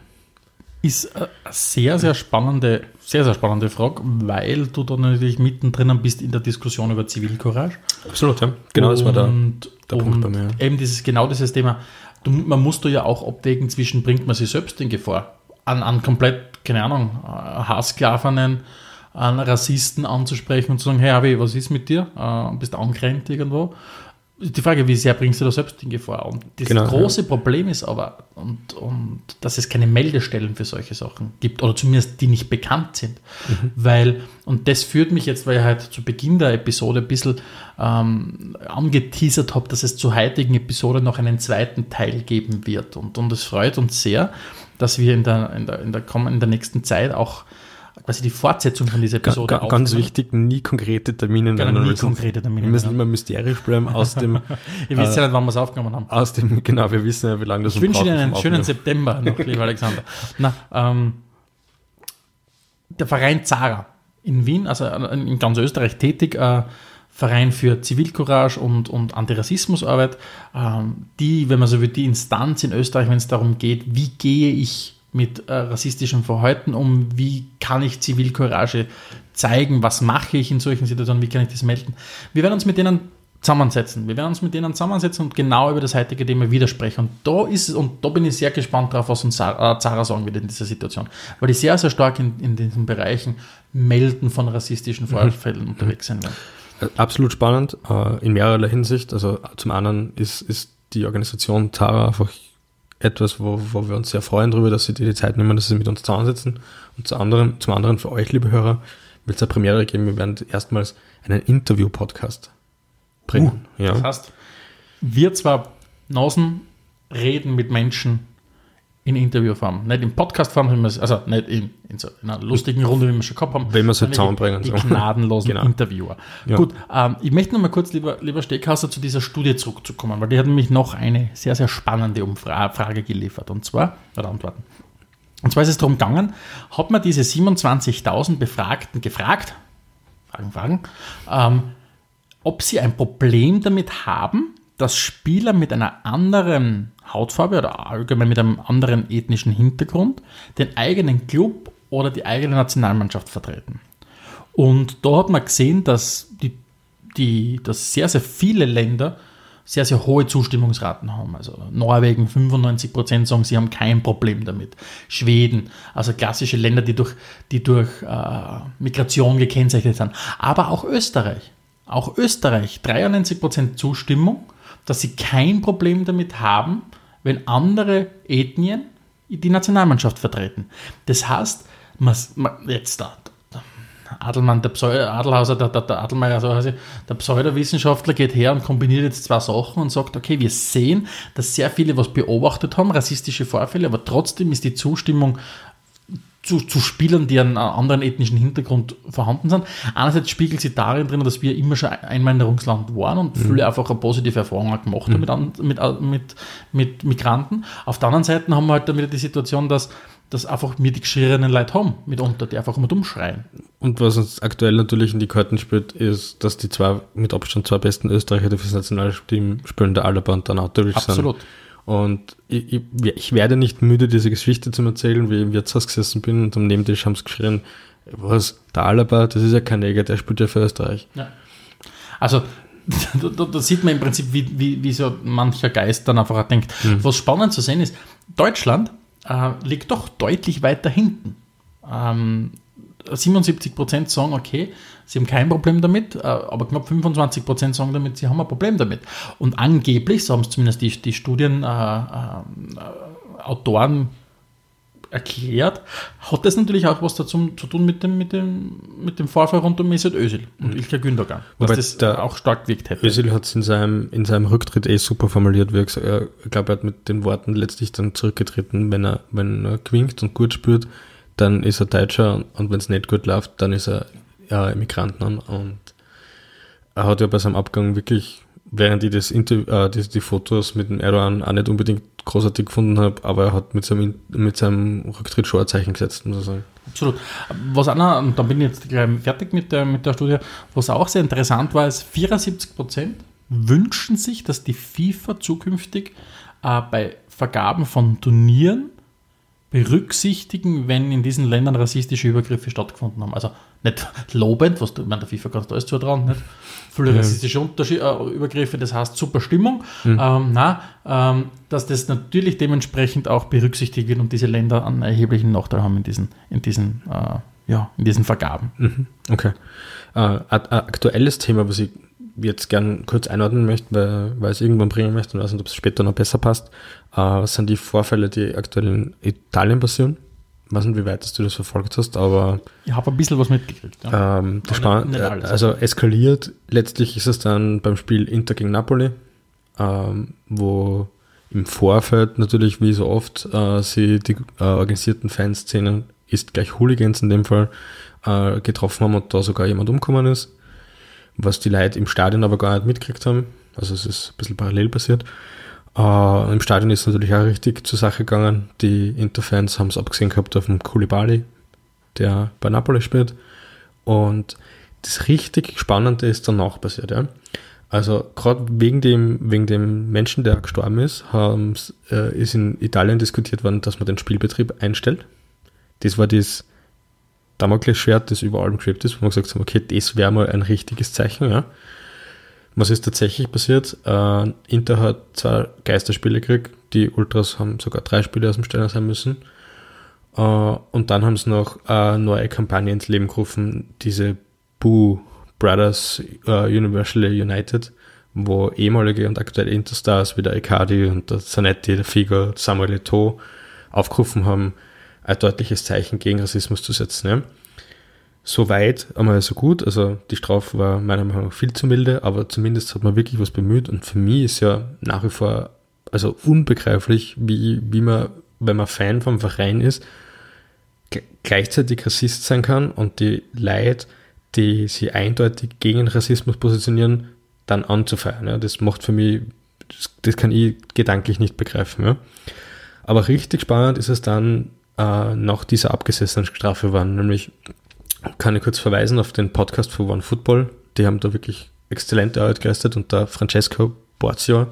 Ist eine sehr, sehr spannende, sehr, sehr spannende Frage, weil du da natürlich mittendrin bist in der Diskussion über Zivilcourage. Absolut, ja. Genau, und, das war der, der Punkt bei mir. Eben dieses, genau dieses Thema. Du, man muss da ja auch abwägen zwischen, bringt man sich selbst in Gefahr? An, an komplett, keine Ahnung, Haarsklavenen, an Rassisten anzusprechen und zu sagen, hey, Avi, was ist mit dir? Äh, bist du angerannt irgendwo? Die Frage, wie sehr bringst du da selbst in Gefahr? Und das genau, große ja. Problem ist aber, und, und, dass es keine Meldestellen für solche Sachen gibt, oder zumindest die nicht bekannt sind. Mhm. Weil, und das führt mich jetzt, weil ich halt zu Beginn der Episode ein bisschen ähm, angeteasert habe, dass es zur heutigen Episode noch einen zweiten Teil geben wird. Und, und es freut uns sehr, dass wir in der, in der, in der, in der nächsten Zeit auch quasi die Fortsetzung von dieser Episode Ga, Ganz wichtig, nie konkrete Termine genau, nennen. Nie konkrete Termine. Wir müssen immer mysterisch bleiben aus dem... Ihr wisst ja nicht, wann wir es aufgenommen haben. Aus dem, genau, wir wissen ja, wie lange das Ich wünsche Ihnen einen schönen September noch, lieber Alexander. Na, ähm, der Verein Zara in Wien, also in ganz Österreich tätig, äh, Verein für Zivilcourage und, und Antirassismusarbeit, ähm, die, wenn man so will, die Instanz in Österreich, wenn es darum geht, wie gehe ich mit äh, rassistischem Verhalten um, wie kann ich Zivilcourage zeigen, was mache ich in solchen Situationen, wie kann ich das melden. Wir werden uns mit denen zusammensetzen. Wir werden uns mit denen zusammensetzen und genau über das heutige Thema widersprechen. Und da ist und da bin ich sehr gespannt drauf, was uns Zara äh, sagen wird in dieser Situation. Weil die sehr, sehr stark in, in diesen Bereichen Melden von rassistischen mhm. Vorfällen mhm. unterwegs sind. Äh, absolut spannend, äh, in mehrerer Hinsicht. Also zum einen ist, ist die Organisation Zara einfach etwas, wo, wo wir uns sehr freuen darüber, dass Sie die Zeit nehmen, dass Sie mit uns zusammensetzen. Und zum anderen, zum anderen für euch, liebe Hörer, wird es eine Premiere geben. Wir werden erstmals einen Interview-Podcast bringen. Uh, ja. Das heißt, wir zwar Nasen reden mit Menschen, in Interviewform. Nicht in Podcastform, also nicht in, in, so einer lustigen Runde, wie wir schon gehabt haben. Wenn wir es halt zusammenbringen. Die, die gnadenlosen genau. Interviewer. Ja. Gut, ähm, ich möchte noch mal kurz, lieber, lieber Steckhauser, zu dieser Studie zurückzukommen, weil die hat nämlich noch eine sehr, sehr spannende Umfrage Frage geliefert. Und zwar, oder Antworten. Und zwar ist es darum gegangen, hat man diese 27.000 Befragten gefragt, Fragen, Fragen, ähm, ob sie ein Problem damit haben, dass Spieler mit einer anderen Hautfarbe oder allgemein mit einem anderen ethnischen Hintergrund den eigenen Club oder die eigene Nationalmannschaft vertreten. Und da hat man gesehen, dass, die, die, dass sehr, sehr viele Länder sehr, sehr hohe Zustimmungsraten haben. Also Norwegen 95 Prozent sagen, sie haben kein Problem damit. Schweden, also klassische Länder, die durch, die durch äh, Migration gekennzeichnet sind. Aber auch Österreich. Auch Österreich, 93 Prozent Zustimmung, dass sie kein Problem damit haben, wenn andere Ethnien die Nationalmannschaft vertreten. Das heißt, jetzt da, Adelmann, der Pseu Adelhauser, der, der, der Adelmeier, so heißt ich, der Pseudowissenschaftler geht her und kombiniert jetzt zwei Sachen und sagt, okay, wir sehen, dass sehr viele was beobachtet haben, rassistische Vorfälle, aber trotzdem ist die Zustimmung zu, zu Spielern, die einen anderen ethnischen Hintergrund vorhanden sind. Einerseits spiegelt sich darin drin, dass wir immer schon Einwanderungsland waren und mhm. viele einfach eine positive Erfahrung gemacht haben mhm. mit, mit, mit, mit Migranten. Auf der anderen Seite haben wir halt dann wieder die Situation, dass dass einfach wir die geschriebenen Leute haben, mitunter, die einfach immer dumm schreien. Und was uns aktuell natürlich in die Karten spielt, ist, dass die zwei mit Abstand zwei besten Österreicher, die fürs Nationalteam spielen, der Alaba und der Nautovic sind. Absolut. Und ich, ich, ich, werde nicht müde, diese Geschichte zu erzählen, wie ich im Wirtshaus gesessen bin und am Nebentisch haben sie geschrien, was, der Alaba, das ist ja kein Neger, der spielt ja für Österreich. Ja. Also, da, da, sieht man im Prinzip, wie, wie, wie so mancher Geist dann einfach denkt. Mhm. Was spannend zu sehen ist, Deutschland äh, liegt doch deutlich weiter hinten. Ähm, 77 Prozent sagen, okay, sie haben kein Problem damit, äh, aber knapp 25 Prozent sagen damit, sie haben ein Problem damit. Und angeblich, so haben es zumindest die, die Studienautoren äh, äh, erklärt, hat das natürlich auch was dazu zu tun mit dem, mit dem, mit dem Vorfall rund um Mesut Özil und mhm. Ilka Gündogan, was Wobei das auch stark wirkt hätte. Özil hat es in seinem, in seinem Rücktritt eh super formuliert, wie er gesagt, ich glaube, er hat mit den Worten letztlich dann zurückgetreten, wenn er, wenn er gewinkt und gut spürt, dann ist er Deutscher und wenn es nicht gut läuft, dann ist er ja, Immigranten und er hat ja bei seinem Abgang wirklich, während ich das Interview, äh, die, die Fotos mit dem Erdogan auch nicht unbedingt großartig gefunden habe, aber er hat mit seinem, mit seinem Rücktritt schon ein Zeichen gesetzt, muss ich sagen. Absolut. Was auch noch, und dann bin ich jetzt gleich fertig mit der, mit der Studie, was auch sehr interessant war, ist, 74 Prozent wünschen sich, dass die FIFA zukünftig äh, bei Vergaben von Turnieren berücksichtigen, wenn in diesen Ländern rassistische Übergriffe stattgefunden haben. Also nicht lobend, was du, ich meine, der FIFA kannst du alles zutrauen, nicht? Viele ja. rassistische Unterschied, äh, Übergriffe, das heißt super Stimmung. Mhm. Ähm, na, ähm, dass das natürlich dementsprechend auch berücksichtigt wird und diese Länder einen erheblichen Nachteil haben in diesen, in diesen, äh, ja, in diesen Vergaben. Mhm. Okay. Äh, aktuelles Thema, was ich jetzt gern kurz einordnen möchte, weil, weil ich es irgendwann bringen möchte und weiß nicht, ob es später noch besser passt. Äh, sind die Vorfälle, die aktuell in Italien passieren? Ich weiß nicht, wie weit du das verfolgt hast, aber. Ich habe ein bisschen was mitgekriegt. Ja. Ähm, nicht, nicht also eskaliert. Letztlich ist es dann beim Spiel Inter gegen Napoli, ähm, wo im Vorfeld natürlich, wie so oft, äh, sie die äh, organisierten Fanszenen, ist gleich Hooligans in dem Fall, äh, getroffen haben und da sogar jemand umgekommen ist was die Leute im Stadion aber gar nicht mitgekriegt haben. Also es ist ein bisschen parallel passiert. Äh, Im Stadion ist natürlich auch richtig zur Sache gegangen. Die Interfans haben es abgesehen gehabt auf dem Koulibaly, der bei Napoli spielt. Und das richtig Spannende ist danach passiert. Ja. Also gerade wegen dem, wegen dem Menschen, der gestorben ist, äh, ist in Italien diskutiert worden, dass man den Spielbetrieb einstellt. Das war das Damoklesschwert, das über allem geschwebt ist, wo wir gesagt haben, okay, das wäre mal ein richtiges Zeichen, ja. Was ist tatsächlich passiert? Äh, Inter hat zwei Geisterspiele gekriegt, die Ultras haben sogar drei Spiele aus dem Steiner sein müssen. Äh, und dann haben sie noch eine neue Kampagne ins Leben gerufen, diese Boo Brothers uh, Universally United, wo ehemalige und aktuelle Interstars wie der Icardi und der Zanetti, der Figo, Samuel Eto'o aufgerufen haben, ein deutliches Zeichen gegen Rassismus zu setzen. Ja. So weit einmal so gut, also die Strafe war meiner Meinung nach viel zu milde, aber zumindest hat man wirklich was bemüht und für mich ist ja nach wie vor also unbegreiflich, wie, wie man, wenn man Fan vom Verein ist, gleichzeitig Rassist sein kann und die Leute, die sich eindeutig gegen Rassismus positionieren, dann anzufeiern. Ja. Das macht für mich, das, das kann ich gedanklich nicht begreifen. Ja. Aber richtig spannend ist es dann, äh, nach dieser abgesessenen Strafe waren. Nämlich kann ich kurz verweisen auf den Podcast von One Football. Die haben da wirklich exzellente Arbeit geleistet und der Francesco Borzio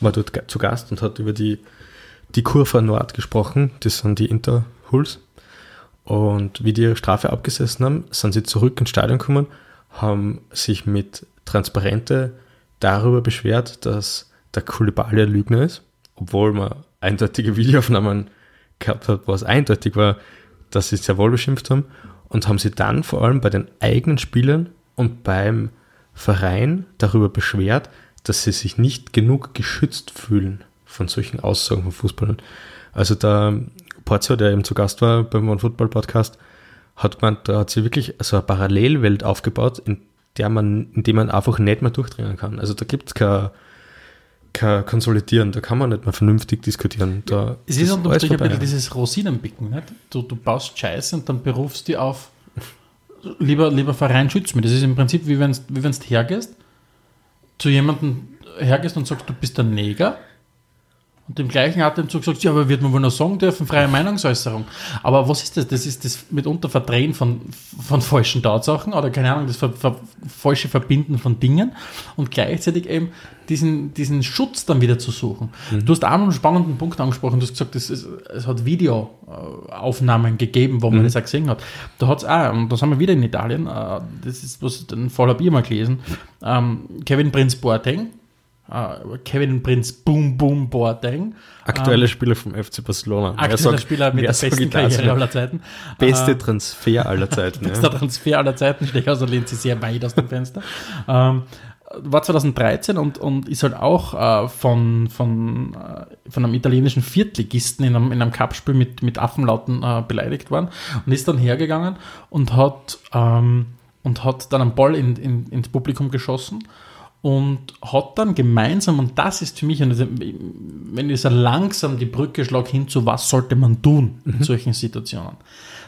war dort zu Gast und hat über die, die Curva Nord gesprochen. Das sind die Interhuls. Und wie die Strafe abgesessen haben, sind sie zurück ins Stadion gekommen, haben sich mit Transparente darüber beschwert, dass der Koulibaly ein Lügner ist, obwohl man eindeutige Videoaufnahmen gehabt hat, wo es eindeutig war, dass sie sehr wohl beschimpft haben und haben sie dann vor allem bei den eigenen Spielern und beim Verein darüber beschwert, dass sie sich nicht genug geschützt fühlen von solchen Aussagen von Fußballern. Also der Porzio, der eben zu Gast war beim One Football Podcast, hat gemeint, da hat sie wirklich so eine Parallelwelt aufgebaut, in der man, in der man einfach nicht mehr durchdringen kann. Also da gibt es keine kein Konsolidieren, da kann man nicht mehr vernünftig diskutieren. Da es ist unterm Strich ein bisschen dieses Rosinenpicken. Nicht? Du, du baust Scheiße und dann berufst du auf, lieber, lieber Verein, schützt mich. Das ist im Prinzip wie wenn du wie hergehst, zu jemandem hergehst und sagst, du bist ein Neger und im gleichen Atemzug sagst du, ja, aber wird man wohl noch sagen dürfen, freie Meinungsäußerung. Aber was ist das? Das ist das mitunter Verdrehen von, von falschen Tatsachen oder keine Ahnung, das ver, ver, falsche Verbinden von Dingen und gleichzeitig eben diesen, diesen Schutz dann wieder zu suchen. Mhm. Du hast auch noch einen spannenden Punkt angesprochen. Du hast gesagt, es, ist, es hat Videoaufnahmen gegeben, wo man mhm. das auch gesehen hat. Da hat es auch, und da sind wir wieder in Italien, äh, das ist was, den Fall habe ich mal gelesen, ähm, Kevin Prince Boateng, äh, Kevin Prinz Boom Boom Boateng. Aktuelle Spieler vom FC Barcelona. Aktueller Spieler mit der besten? Karriere aller Zeiten. Beste Äh, Transfer aller Zeiten. Bester ja. Transfer aller Zeiten, stehe also lehnt sie sehr weit aus dem Fenster. ähm, war 2013 und, und ist halt auch äh, von, von, äh, von einem italienischen Viertligisten in einem, in einem Cup-Spiel mit, mit Affenlauten äh, beleidigt worden und ist dann hergegangen und hat, ähm, und hat dann einen Ball in, in, ins Publikum geschossen und hat dann gemeinsam, und das ist für mich, das- wenn ich so langsam die Brücke schlage hin zu, was sollte man tun in solchen Situationen,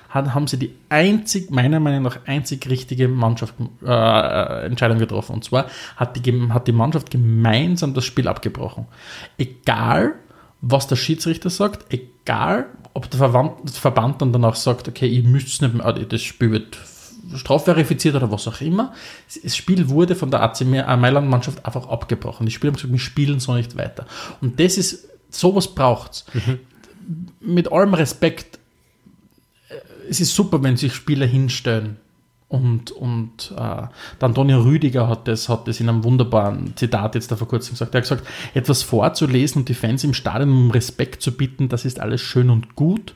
hat, haben sie die einzig, meiner Meinung nach, einzig richtige Mannschaft, äh, Entscheidung getroffen. Und zwar hat die, hat die Mannschaft gemeinsam das Spiel abgebrochen. Egal, was der Schiedsrichter sagt, egal, ob der Verband, Verband dann danach sagt, okay, ihr müsst nicht mehr, das Spiel wird strafverifiziert oder was auch immer. Das Spiel wurde von der AC Mailand-Mannschaft einfach abgebrochen. Die Spieler haben gesagt, wir spielen so nicht weiter. Und das ist, sowas braucht's. Mit allem Respekt, äh, es ist super, wenn sich Spieler hinstellen. Und, und äh, Antonio Rüdiger hat das, hat das in einem wunderbaren Zitat jetzt da vor kurzem gesagt. Er hat gesagt, etwas vorzulesen und die Fans im Stadion um Respekt zu bitten, das ist alles schön und gut.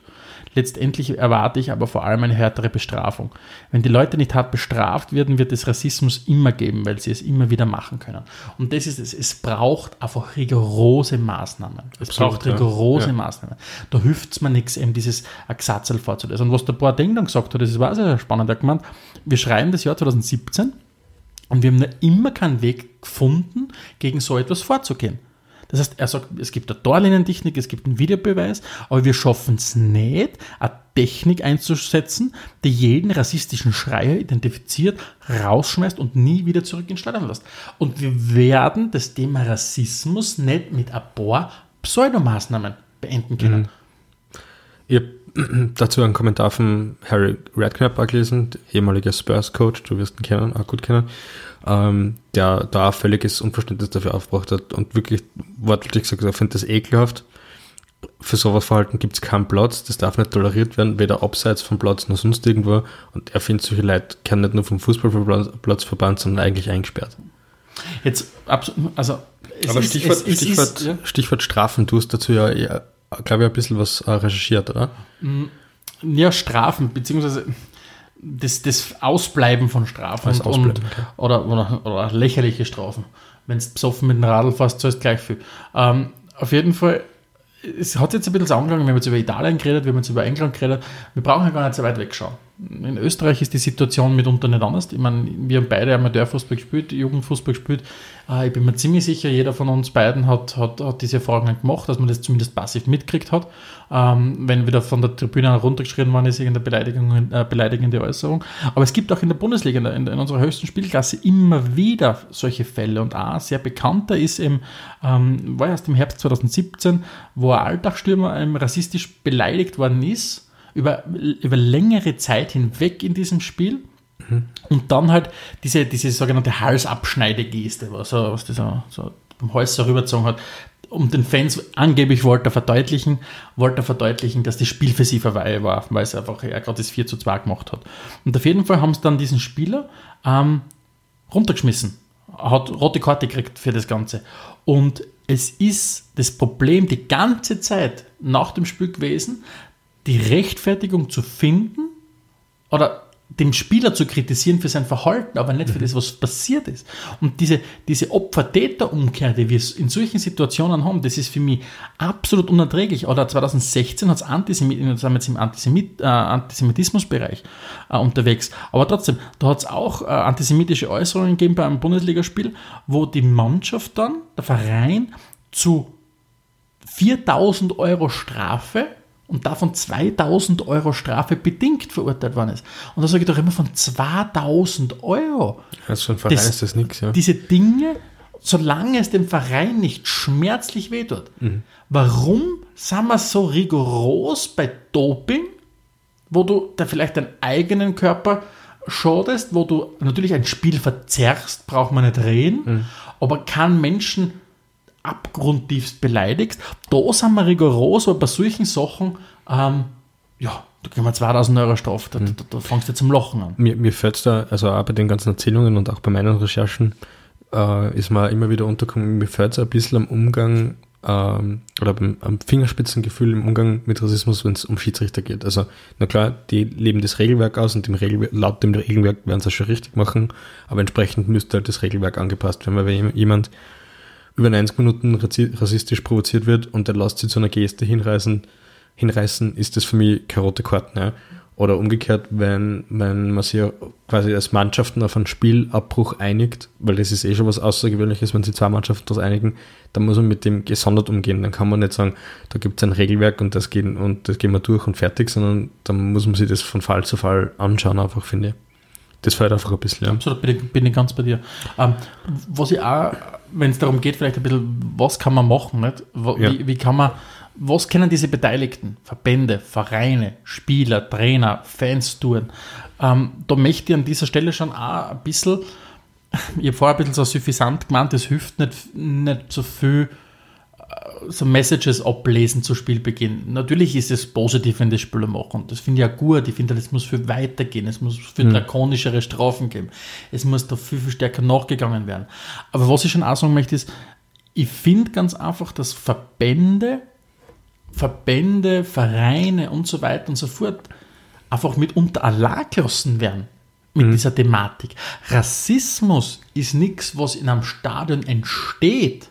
Letztendlich erwarte ich aber vor allem eine härtere Bestrafung. Wenn die Leute nicht hart bestraft werden, wird es Rassismus immer geben, weil sie es immer wieder machen können. Und das ist es. Es braucht einfach rigorose Maßnahmen. Es Absolut, braucht rigorose Ja. Maßnahmen. Da hilft es mir nichts, eben dieses Axatzel vorzulesen. Und was der Boateng dann gesagt hat, das war sehr spannend. Er hat gemeint, wir schreiben das Jahr 2017 und wir haben noch immer keinen Weg gefunden, gegen so etwas vorzugehen. Das heißt, er sagt, es gibt eine Torlinientechnik, es gibt einen Videobeweis, aber wir schaffen es nicht, eine Technik einzusetzen, die jeden rassistischen Schreier identifiziert, rausschmeißt und nie wieder zurück ins Stadion lässt. Und wir werden das Thema Rassismus nicht mit ein paar Pseudomaßnahmen beenden können. Ich habe dazu einen Kommentar von Harry Redknapp auch gelesen, der ehemalige Spurs-Coach, du wirst ihn kennen, auch gut kennen, ähm, der da völliges Unverständnis dafür aufgebracht hat und wirklich wortwörtlich gesagt, er findet das ekelhaft. Für sowas Verhalten gibt es keinen Platz, das darf nicht toleriert werden, weder abseits vom Platz noch sonst irgendwo. Und er findet, solche Leute können nicht nur vom Fußballplatz verbannt, sondern eigentlich eingesperrt. Jetzt, also, es Aber ist- Stichwort, es- es Stichwort, ist- ja. Stichwort Strafen, du hast dazu ja, ja glaube ich, ein bisschen was äh, recherchiert, oder? Ja, Strafen, beziehungsweise das, das Ausbleiben von Strafen und, Ausbleiben, und, okay. oder, oder, oder lächerliche Strafen. Wenn du besoffen mit dem Radl fährst, zahlst gleich viel. Ähm, auf jeden Fall, es hat jetzt ein bisschen so angegangen, wir haben jetzt über Italien geredet, wir haben jetzt über England geredet. Wir brauchen ja gar nicht so weit wegschauen. In Österreich ist die Situation mitunter nicht anders. Ich meine, wir haben beide Amateurfußball gespielt, Jugendfußball gespielt. Äh, Ich bin mir ziemlich sicher, jeder von uns beiden hat, hat, hat diese Erfahrungen gemacht, dass man das zumindest passiv mitgekriegt hat. Ähm, wenn wieder von der Tribüne runtergeschrien worden ist, irgendeine Beleidigung, äh, beleidigende Äußerung. Aber es gibt auch in der Bundesliga, in, in unserer höchsten Spielklasse, immer wieder solche Fälle. Und ein sehr bekannter ist eben, ähm, war erst im Herbst 2017, wo ein Alltagsstürmer ähm, rassistisch beleidigt worden ist, über, über längere Zeit hinweg in diesem Spiel. Und dann halt diese, diese sogenannte Halsabschneidegeste, was was das so, so beim Hals so rübergezogen hat, um den Fans angeblich wollte er verdeutlichen, wollte er verdeutlichen, dass das Spiel für sie vorbei war, weil es einfach er gerade das 4 zu 2 gemacht hat. Und auf jeden Fall haben sie dann diesen Spieler ähm, runtergeschmissen. Hat rote Karte gekriegt für das Ganze. Und es ist das Problem die ganze Zeit nach dem Spiel gewesen, die Rechtfertigung zu finden oder dem Spieler zu kritisieren für sein Verhalten, aber nicht für das, was passiert ist. Und diese, diese Opfer-Täter-Umkehr, die wir in solchen Situationen haben, das ist für mich absolut unerträglich. Oder 2016 hat es Antisemit, wir sind jetzt im Antisemit, äh, Antisemitismusbereich äh, unterwegs. Aber trotzdem, da hat es auch äh, antisemitische Äußerungen gegeben bei einem Bundesligaspiel, wo die Mannschaft dann, der Verein, zu 4000 Euro Strafe und davon 2000 Euro Strafe bedingt verurteilt worden ist. Und da sage ich doch immer von 2000 Euro. Also für einen Verein Das- ist das nichts, ja. Diese Dinge, solange es dem Verein nicht schmerzlich wehtut, warum sind wir so rigoros bei Doping, wo du da vielleicht deinen eigenen Körper schadest, wo du natürlich ein Spiel verzerrst, braucht man nicht reden, aber kann Menschen abgrundtiefst beleidigst. Da sind wir rigoros, aber bei solchen Sachen, ähm, ja, da kriegen wir 2000 Euro Strafe, da, da, da fängst du zum Lachen an. Mir, mir fällt da, also auch bei den ganzen Erzählungen und auch bei meinen Recherchen, äh, ist mir immer wieder untergekommen, mir fällt es ein bisschen am Umgang ähm, oder am, am Fingerspitzengefühl im Umgang mit Rassismus, wenn es um Schiedsrichter geht. Also, na klar, die leben das Regelwerk aus und dem Regelwerk, laut dem Regelwerk werden sie das schon richtig machen, aber entsprechend müsste halt das Regelwerk angepasst werden, weil wenn jemand über 90 Minuten rassistisch provoziert wird und der lässt sich zu einer Geste hinreißen, hinreißen ist das für mich keine rote Karten. Ja. Oder umgekehrt, wenn, wenn man sich quasi als Mannschaften auf einen Spielabbruch einigt, weil das ist eh schon was Außergewöhnliches, wenn sich zwei Mannschaften daraus einigen, dann muss man mit dem gesondert umgehen. Dann kann man nicht sagen, da gibt es ein Regelwerk und das, gehen, und das gehen wir durch und fertig, sondern dann muss man sich das von Fall zu Fall anschauen, einfach finde ich. Das fällt einfach ein bisschen. Ja. Absolut, bin ich, bin ich ganz bei dir. Ähm, was ich auch, wenn es darum geht, vielleicht ein bisschen, was kann man machen, nicht? Wie, ja. wie kann man was können diese Beteiligten, Verbände, Vereine, Spieler, Trainer, Fans tun? Ähm, da möchte ich an dieser Stelle schon auch ein bisschen, ich habe vorher ein bisschen so suffisant gemeint, es hilft nicht, nicht so viel so Messages ablesen zu Spielbeginn. Natürlich ist es positiv, wenn das Spieler machen. Das finde ich auch gut. Ich finde, es muss viel weitergehen. Es muss viel mhm. drakonischere Strafen geben. Es muss da viel, viel stärker nachgegangen werden. Aber was ich schon auch sagen möchte, ist, ich finde ganz einfach, dass Verbände Verbände, Vereine und so weiter und so fort einfach mitunter allein gelassen werden mit mhm. dieser Thematik. Rassismus ist nichts, was in einem Stadion entsteht.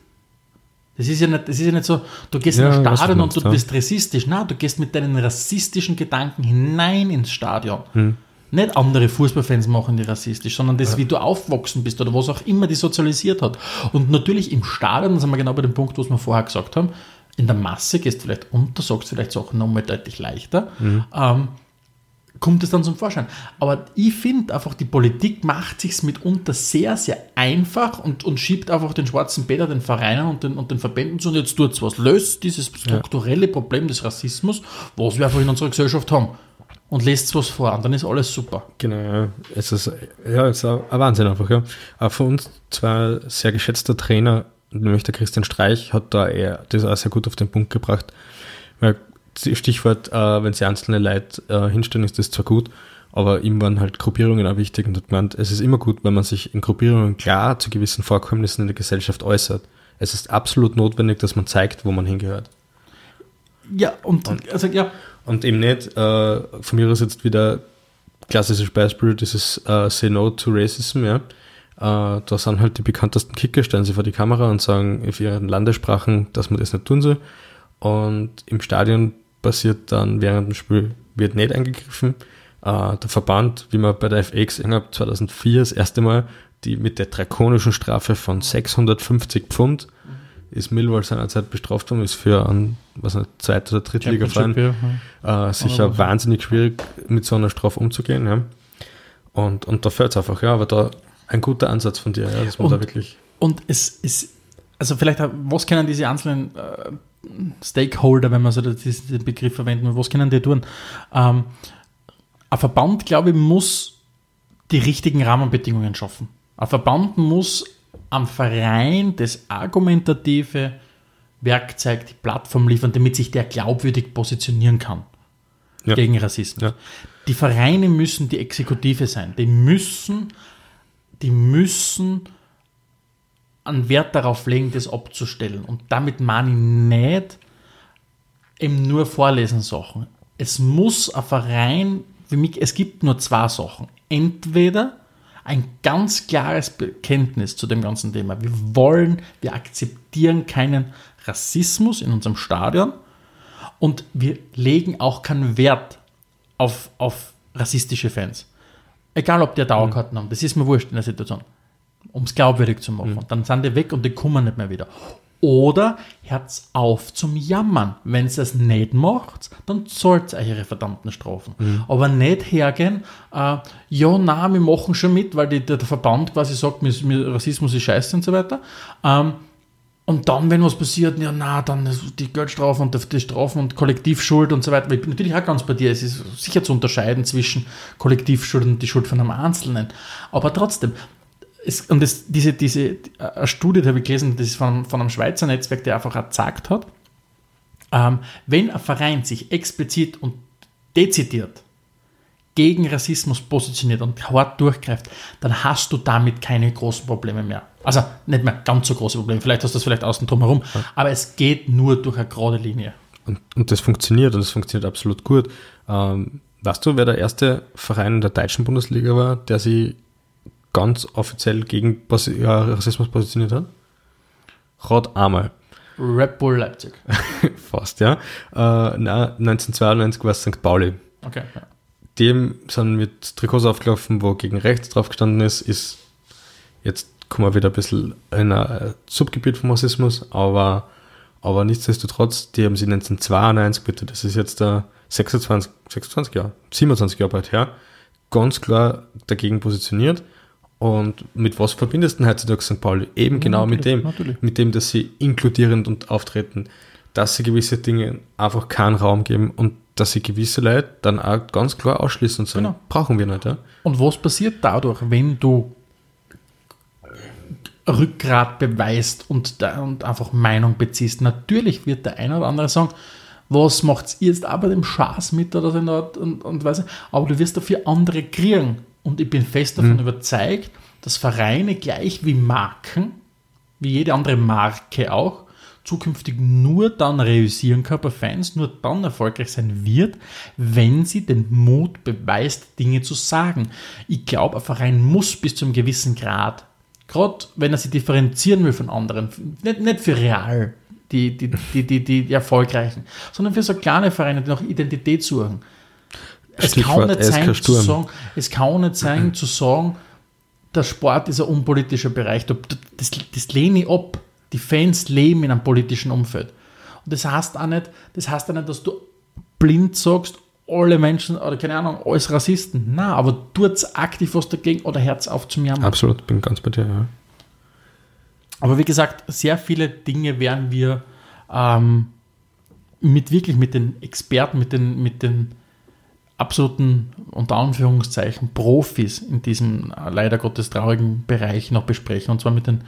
Das ist ja nicht, das ist ja nicht so, du gehst ja, in ein Stadion und du ja. bist rassistisch. Nein, du gehst mit deinen rassistischen Gedanken hinein ins Stadion. Mhm. Nicht andere Fußballfans machen die rassistisch, sondern das, ja. wie du aufgewachsen bist oder was auch immer die sozialisiert hat. Und natürlich im Stadion, da sind wir genau bei dem Punkt, was wir vorher gesagt haben, in der Masse gehst du vielleicht unter, sagst vielleicht Sachen nochmal deutlich leichter, mhm. ähm, kommt es dann zum Vorschein. Aber ich finde einfach, die Politik macht sich mitunter sehr, sehr einfach und, und schiebt einfach den schwarzen Peter den Vereinen und den, und den Verbänden zu und jetzt tut es was. Löst dieses strukturelle ja. Problem des Rassismus, was wir einfach in unserer Gesellschaft haben. Und lässt was vor und dann ist alles super. Genau, ja. Es ist, ja, es ist ein Wahnsinn einfach, ja. Auch für uns zwei sehr geschätzter Trainer nämlich der Christian Streich hat da eher das auch sehr gut auf den Punkt gebracht. Weil Stichwort, äh, wenn sie einzelne Leute äh, hinstellen, ist das zwar gut, aber ihm waren halt Gruppierungen auch wichtig und hat gemeint, es ist immer gut, wenn man sich in Gruppierungen klar zu gewissen Vorkommnissen in der Gesellschaft äußert. Es ist absolut notwendig, dass man zeigt, wo man hingehört. Ja, und, und also ja. Und eben nicht, äh, von mir aus jetzt wieder klassisches Beispiel, dieses äh, Say No to Racism, ja äh, da sind halt die bekanntesten Kicker, stellen sie vor die Kamera und sagen auf ihren Landessprachen, dass man das nicht tun soll. Und im Stadion passiert dann während dem Spiel, wird nicht eingegriffen. Äh, der Verband, wie man bei der FA gesehen hat, 2004 das erste Mal, die mit der drakonischen Strafe von 650 Pfund ist Millwall seinerzeit bestraft worden, ist für einen was nicht, Zweit- oder Drittliga-Verein ja. äh, sicher wahnsinnig schwierig, mit so einer Strafe umzugehen. Ja. Und, und da fällt es einfach, ja, aber da ein guter Ansatz von dir, ja, dass man und, da wirklich. Und es ist, also vielleicht, was können diese einzelnen äh, Stakeholder, wenn man so diesen Begriff verwenden, was können die tun? Ähm, ein Verband, glaube ich, muss die richtigen Rahmenbedingungen schaffen. Ein Verband muss am Verein das argumentative Werkzeug, die Plattform liefern, damit sich der glaubwürdig positionieren kann ja. gegen Rassismus. Ja. Die Vereine müssen die Exekutive sein. Die müssen die müssen einen Wert darauf legen, das abzustellen. Und damit meine ich nicht eben nur vorlesen Sachen. Es muss ein Verein, für mich, es gibt nur zwei Sachen. Entweder ein ganz klares Bekenntnis zu dem ganzen Thema. Wir wollen, wir akzeptieren keinen Rassismus in unserem Stadion und wir legen auch keinen Wert auf, auf rassistische Fans. Egal, ob die Dauerkarten mhm. haben, das ist mir wurscht in der Situation. Um es glaubwürdig zu machen. Mhm. Dann sind die weg und die kommen nicht mehr wieder. Oder hört auf zum Jammern. Wenn es das nicht macht, dann zahlt euch ihre verdammten Strafen. Mhm. Aber nicht hergehen, äh, ja, na, wir machen schon mit, weil die, der, der Verband quasi sagt, mir, mir Rassismus ist scheiße und so weiter. Ähm, und dann, wenn was passiert, ja, na, dann die Geldstrafen und die Strafen und Kollektivschuld und so weiter. Ich bin natürlich auch ganz bei dir. Es ist sicher zu unterscheiden zwischen Kollektivschuld und die Schuld von einem Einzelnen. Aber trotzdem, es, und das, diese, diese eine Studie, die habe ich gelesen, das ist von, von einem Schweizer Netzwerk, der einfach gesagt hat, ähm, wenn ein Verein sich explizit und dezidiert gegen Rassismus positioniert und hart durchgreift, dann hast du damit keine großen Probleme mehr. Also nicht mehr ganz so große Probleme. Vielleicht hast du das vielleicht außen drum herum, aber es geht nur durch eine gerade Linie. Und, und das funktioniert und das funktioniert absolut gut. Ähm, weißt du, wer der erste Verein in der deutschen Bundesliga war, der sich ganz offiziell gegen Rassismus positioniert hat? Rot einmal. Red Bull Leipzig. Fast, ja. Äh, na, 1992 war es St. Pauli. Okay. Ja. Dem sind mit Trikots aufgelaufen, wo gegen rechts drauf gestanden ist, ist jetzt kommen wir wieder ein bisschen in ein Subgebiet vom Rassismus, aber, aber nichtsdestotrotz, die haben sie 1992, bitte, das ist jetzt der 26, 26 Jahre, 27 Jahre bald her, ganz klar dagegen positioniert. Und mit was verbindest du heutzutage St. Pauli? Eben Ja, genau mit dem, natürlich. mit dem, dass sie inkludierend und auftreten, dass sie gewisse Dinge einfach keinen Raum geben und dass sie gewisse Leute dann auch ganz klar ausschließen und sagen, Genau. brauchen wir nicht. Ja? Und was passiert dadurch, wenn du Rückgrat beweist und, da, und einfach Meinung beziehst? Natürlich wird der eine oder andere sagen, was macht ihr jetzt aber dem Schaß mit oder so Art und, und weiß nicht. aber du wirst dafür andere kriegen. Und ich bin fest davon überzeugt, dass Vereine gleich wie Marken, wie jede andere Marke auch, zukünftig nur dann realisieren kann bei Fans, nur dann erfolgreich sein wird, wenn sie den Mut beweist, Dinge zu sagen. Ich glaube, ein Verein muss bis zu einem gewissen Grad, gerade wenn er sich differenzieren will von anderen, nicht, nicht für Real, die, die, die, die, die, die Erfolgreichen, sondern für so kleine Vereine, die nach Identität suchen. Es kann nicht sein, zu sagen, es kann nicht sein, zu sagen, der Sport ist ein unpolitischer Bereich. Das, das lehne ich ab. Die Fans leben in einem politischen Umfeld. Und das heißt auch nicht, das heißt auch nicht, dass du blind sagst, alle Menschen, oder keine Ahnung, alles Rassisten. Nein, aber tut aktiv was dagegen oder Herz auf zum Jammern. Absolut, bin ganz bei dir. Ja. Aber wie gesagt, sehr viele Dinge werden wir ähm, mit wirklich mit den Experten, mit den, mit den absoluten, unter Anführungszeichen, Profis in diesem äh, leider Gottes traurigen Bereich noch besprechen. Und zwar mit den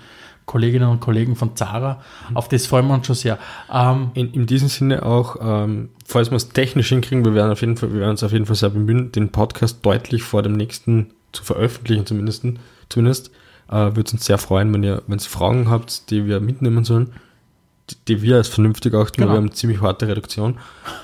Kolleginnen und Kollegen von Zara. Auf das freuen wir uns schon sehr. Ähm, In, in diesem Sinne auch, ähm, falls wir es technisch hinkriegen, wir werden, auf jeden Fall, wir werden uns auf jeden Fall sehr bemühen, den Podcast deutlich vor dem nächsten zu veröffentlichen, zumindest. zumindest äh, Würde uns sehr freuen, wenn ihr, wenn ihr Fragen habt, die wir mitnehmen sollen, die, wir als vernünftig achten, weil Genau. wir haben eine ziemlich harte Reduktion,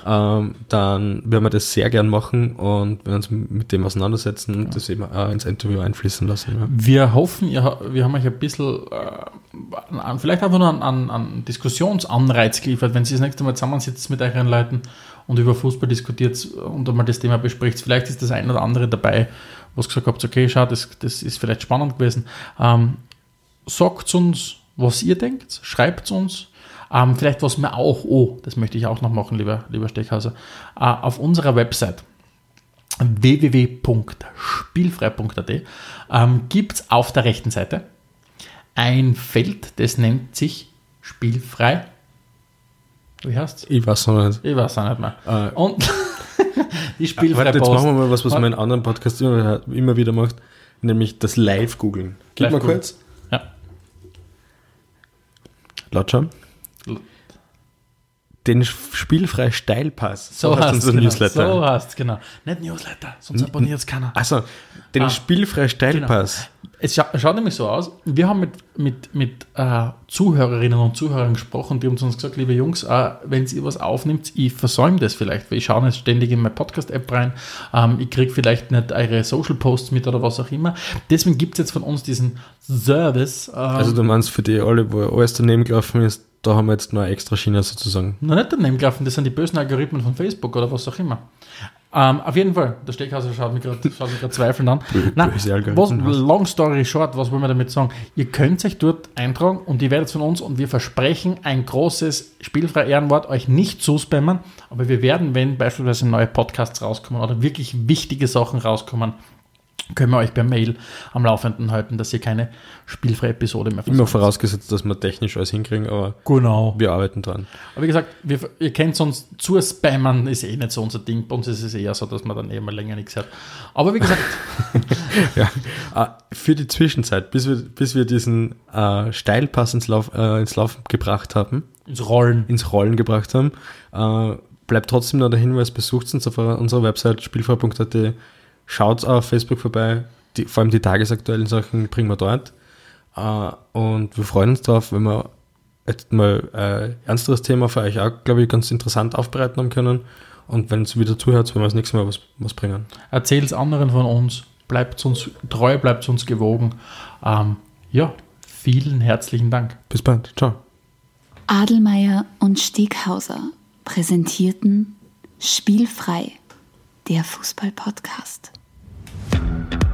ähm, dann werden wir das sehr gern machen und werden uns mit dem auseinandersetzen und das eben auch ins Interview einfließen lassen. Ja. Wir hoffen, ihr, wir haben euch ein bisschen, äh, vielleicht einfach nur einen, einen, einen Diskussionsanreiz geliefert, wenn Sie das nächste Mal zusammensitzt mit euren Leuten und über Fußball diskutiert und einmal das Thema bespricht. Vielleicht ist das ein oder andere dabei, was gesagt habt, okay, schau, das, das ist vielleicht spannend gewesen. Ähm, sagt uns, was ihr denkt, schreibt uns. Ähm, vielleicht was wir auch, oh, das möchte ich auch noch machen, lieber, lieber Steckhauser, äh, auf unserer Website www.spielfrei.at ähm, gibt es auf der rechten Seite ein Feld, das nennt sich Spielfrei. Wie heißt Ich weiß noch nicht. Ich weiß auch nicht mehr. Äh, Und die Spielfrei Warte, jetzt machen wir mal was, was man in anderen Podcasts immer, immer wieder macht, nämlich das Live-Googeln. Gib Live mal kurz. Ja. Laut schauen. Den Spielfrei Steilpass. So, heißt heißt unser genau. Newsletter. So heißt genau. Nicht Newsletter, sonst abonniert es keiner. Also, den Ah. Spielfrei Steilpass. Es scha schaut nämlich so aus, wir haben mit, mit, mit äh, Zuhörerinnen und Zuhörern gesprochen, die haben zu uns gesagt, liebe Jungs, äh, wenn ihr was aufnimmt, ich versäume das vielleicht, weil ich schaue nicht ständig in meine Podcast-App rein, ähm, ich kriege vielleicht nicht eure Social-Posts mit oder was auch immer. Deswegen gibt es jetzt von uns diesen Service, ähm, Also, du meinst für die alle, wo alles daneben gelaufen ist, da haben wir jetzt noch eine extra Schiene sozusagen. noch nicht daneben gelaufen, das sind die bösen Algorithmen von Facebook oder was auch immer. Ähm, auf jeden Fall, der Steckhauser schaut mich gerade schaut mich grad zweifelnd an. Nein, was, long story short, was wollen wir damit sagen? Ihr könnt euch dort eintragen und ihr werdet von uns und wir versprechen ein großes spielfrei Ehrenwort euch nicht zuspammen, aber wir werden, wenn beispielsweise neue Podcasts rauskommen oder wirklich wichtige Sachen rauskommen, können wir euch per Mail am Laufenden halten, dass ihr keine spielfreie Episode mehr Immer versäumt. vorausgesetzt, dass wir technisch alles hinkriegen, aber Genau. wir arbeiten dran. Aber wie gesagt, wir, ihr kennt uns, zu spammen ist eh nicht so unser Ding. Bei uns ist es eher so, dass man dann eh mal länger nichts hört. Aber wie gesagt, Ja. Ah, Für die Zwischenzeit, bis wir, bis wir diesen äh, Steilpass ins, Lauf, äh, ins Laufen gebracht haben, ins Rollen. ins Rollen gebracht haben, äh, bleibt trotzdem noch der Hinweis, besucht uns auf unserer Website spielfrei.at, Schaut auf Facebook vorbei. Die, vor allem die tagesaktuellen Sachen bringen wir dort. Äh, und wir freuen uns darauf, wenn wir jetzt mal ein äh, ernsteres Thema für euch auch, glaube ich, ganz interessant aufbereiten haben können. Und wenn es wieder zuhört, werden wir das nächste Mal was, was bringen. Erzählt es anderen von uns, bleibt uns treu, bleibt uns gewogen. Ähm, ja, vielen herzlichen Dank. Bis bald. Ciao. Adelmeier und Steghauser präsentierten Spielfrei, der Fußball-Podcast. Thank you.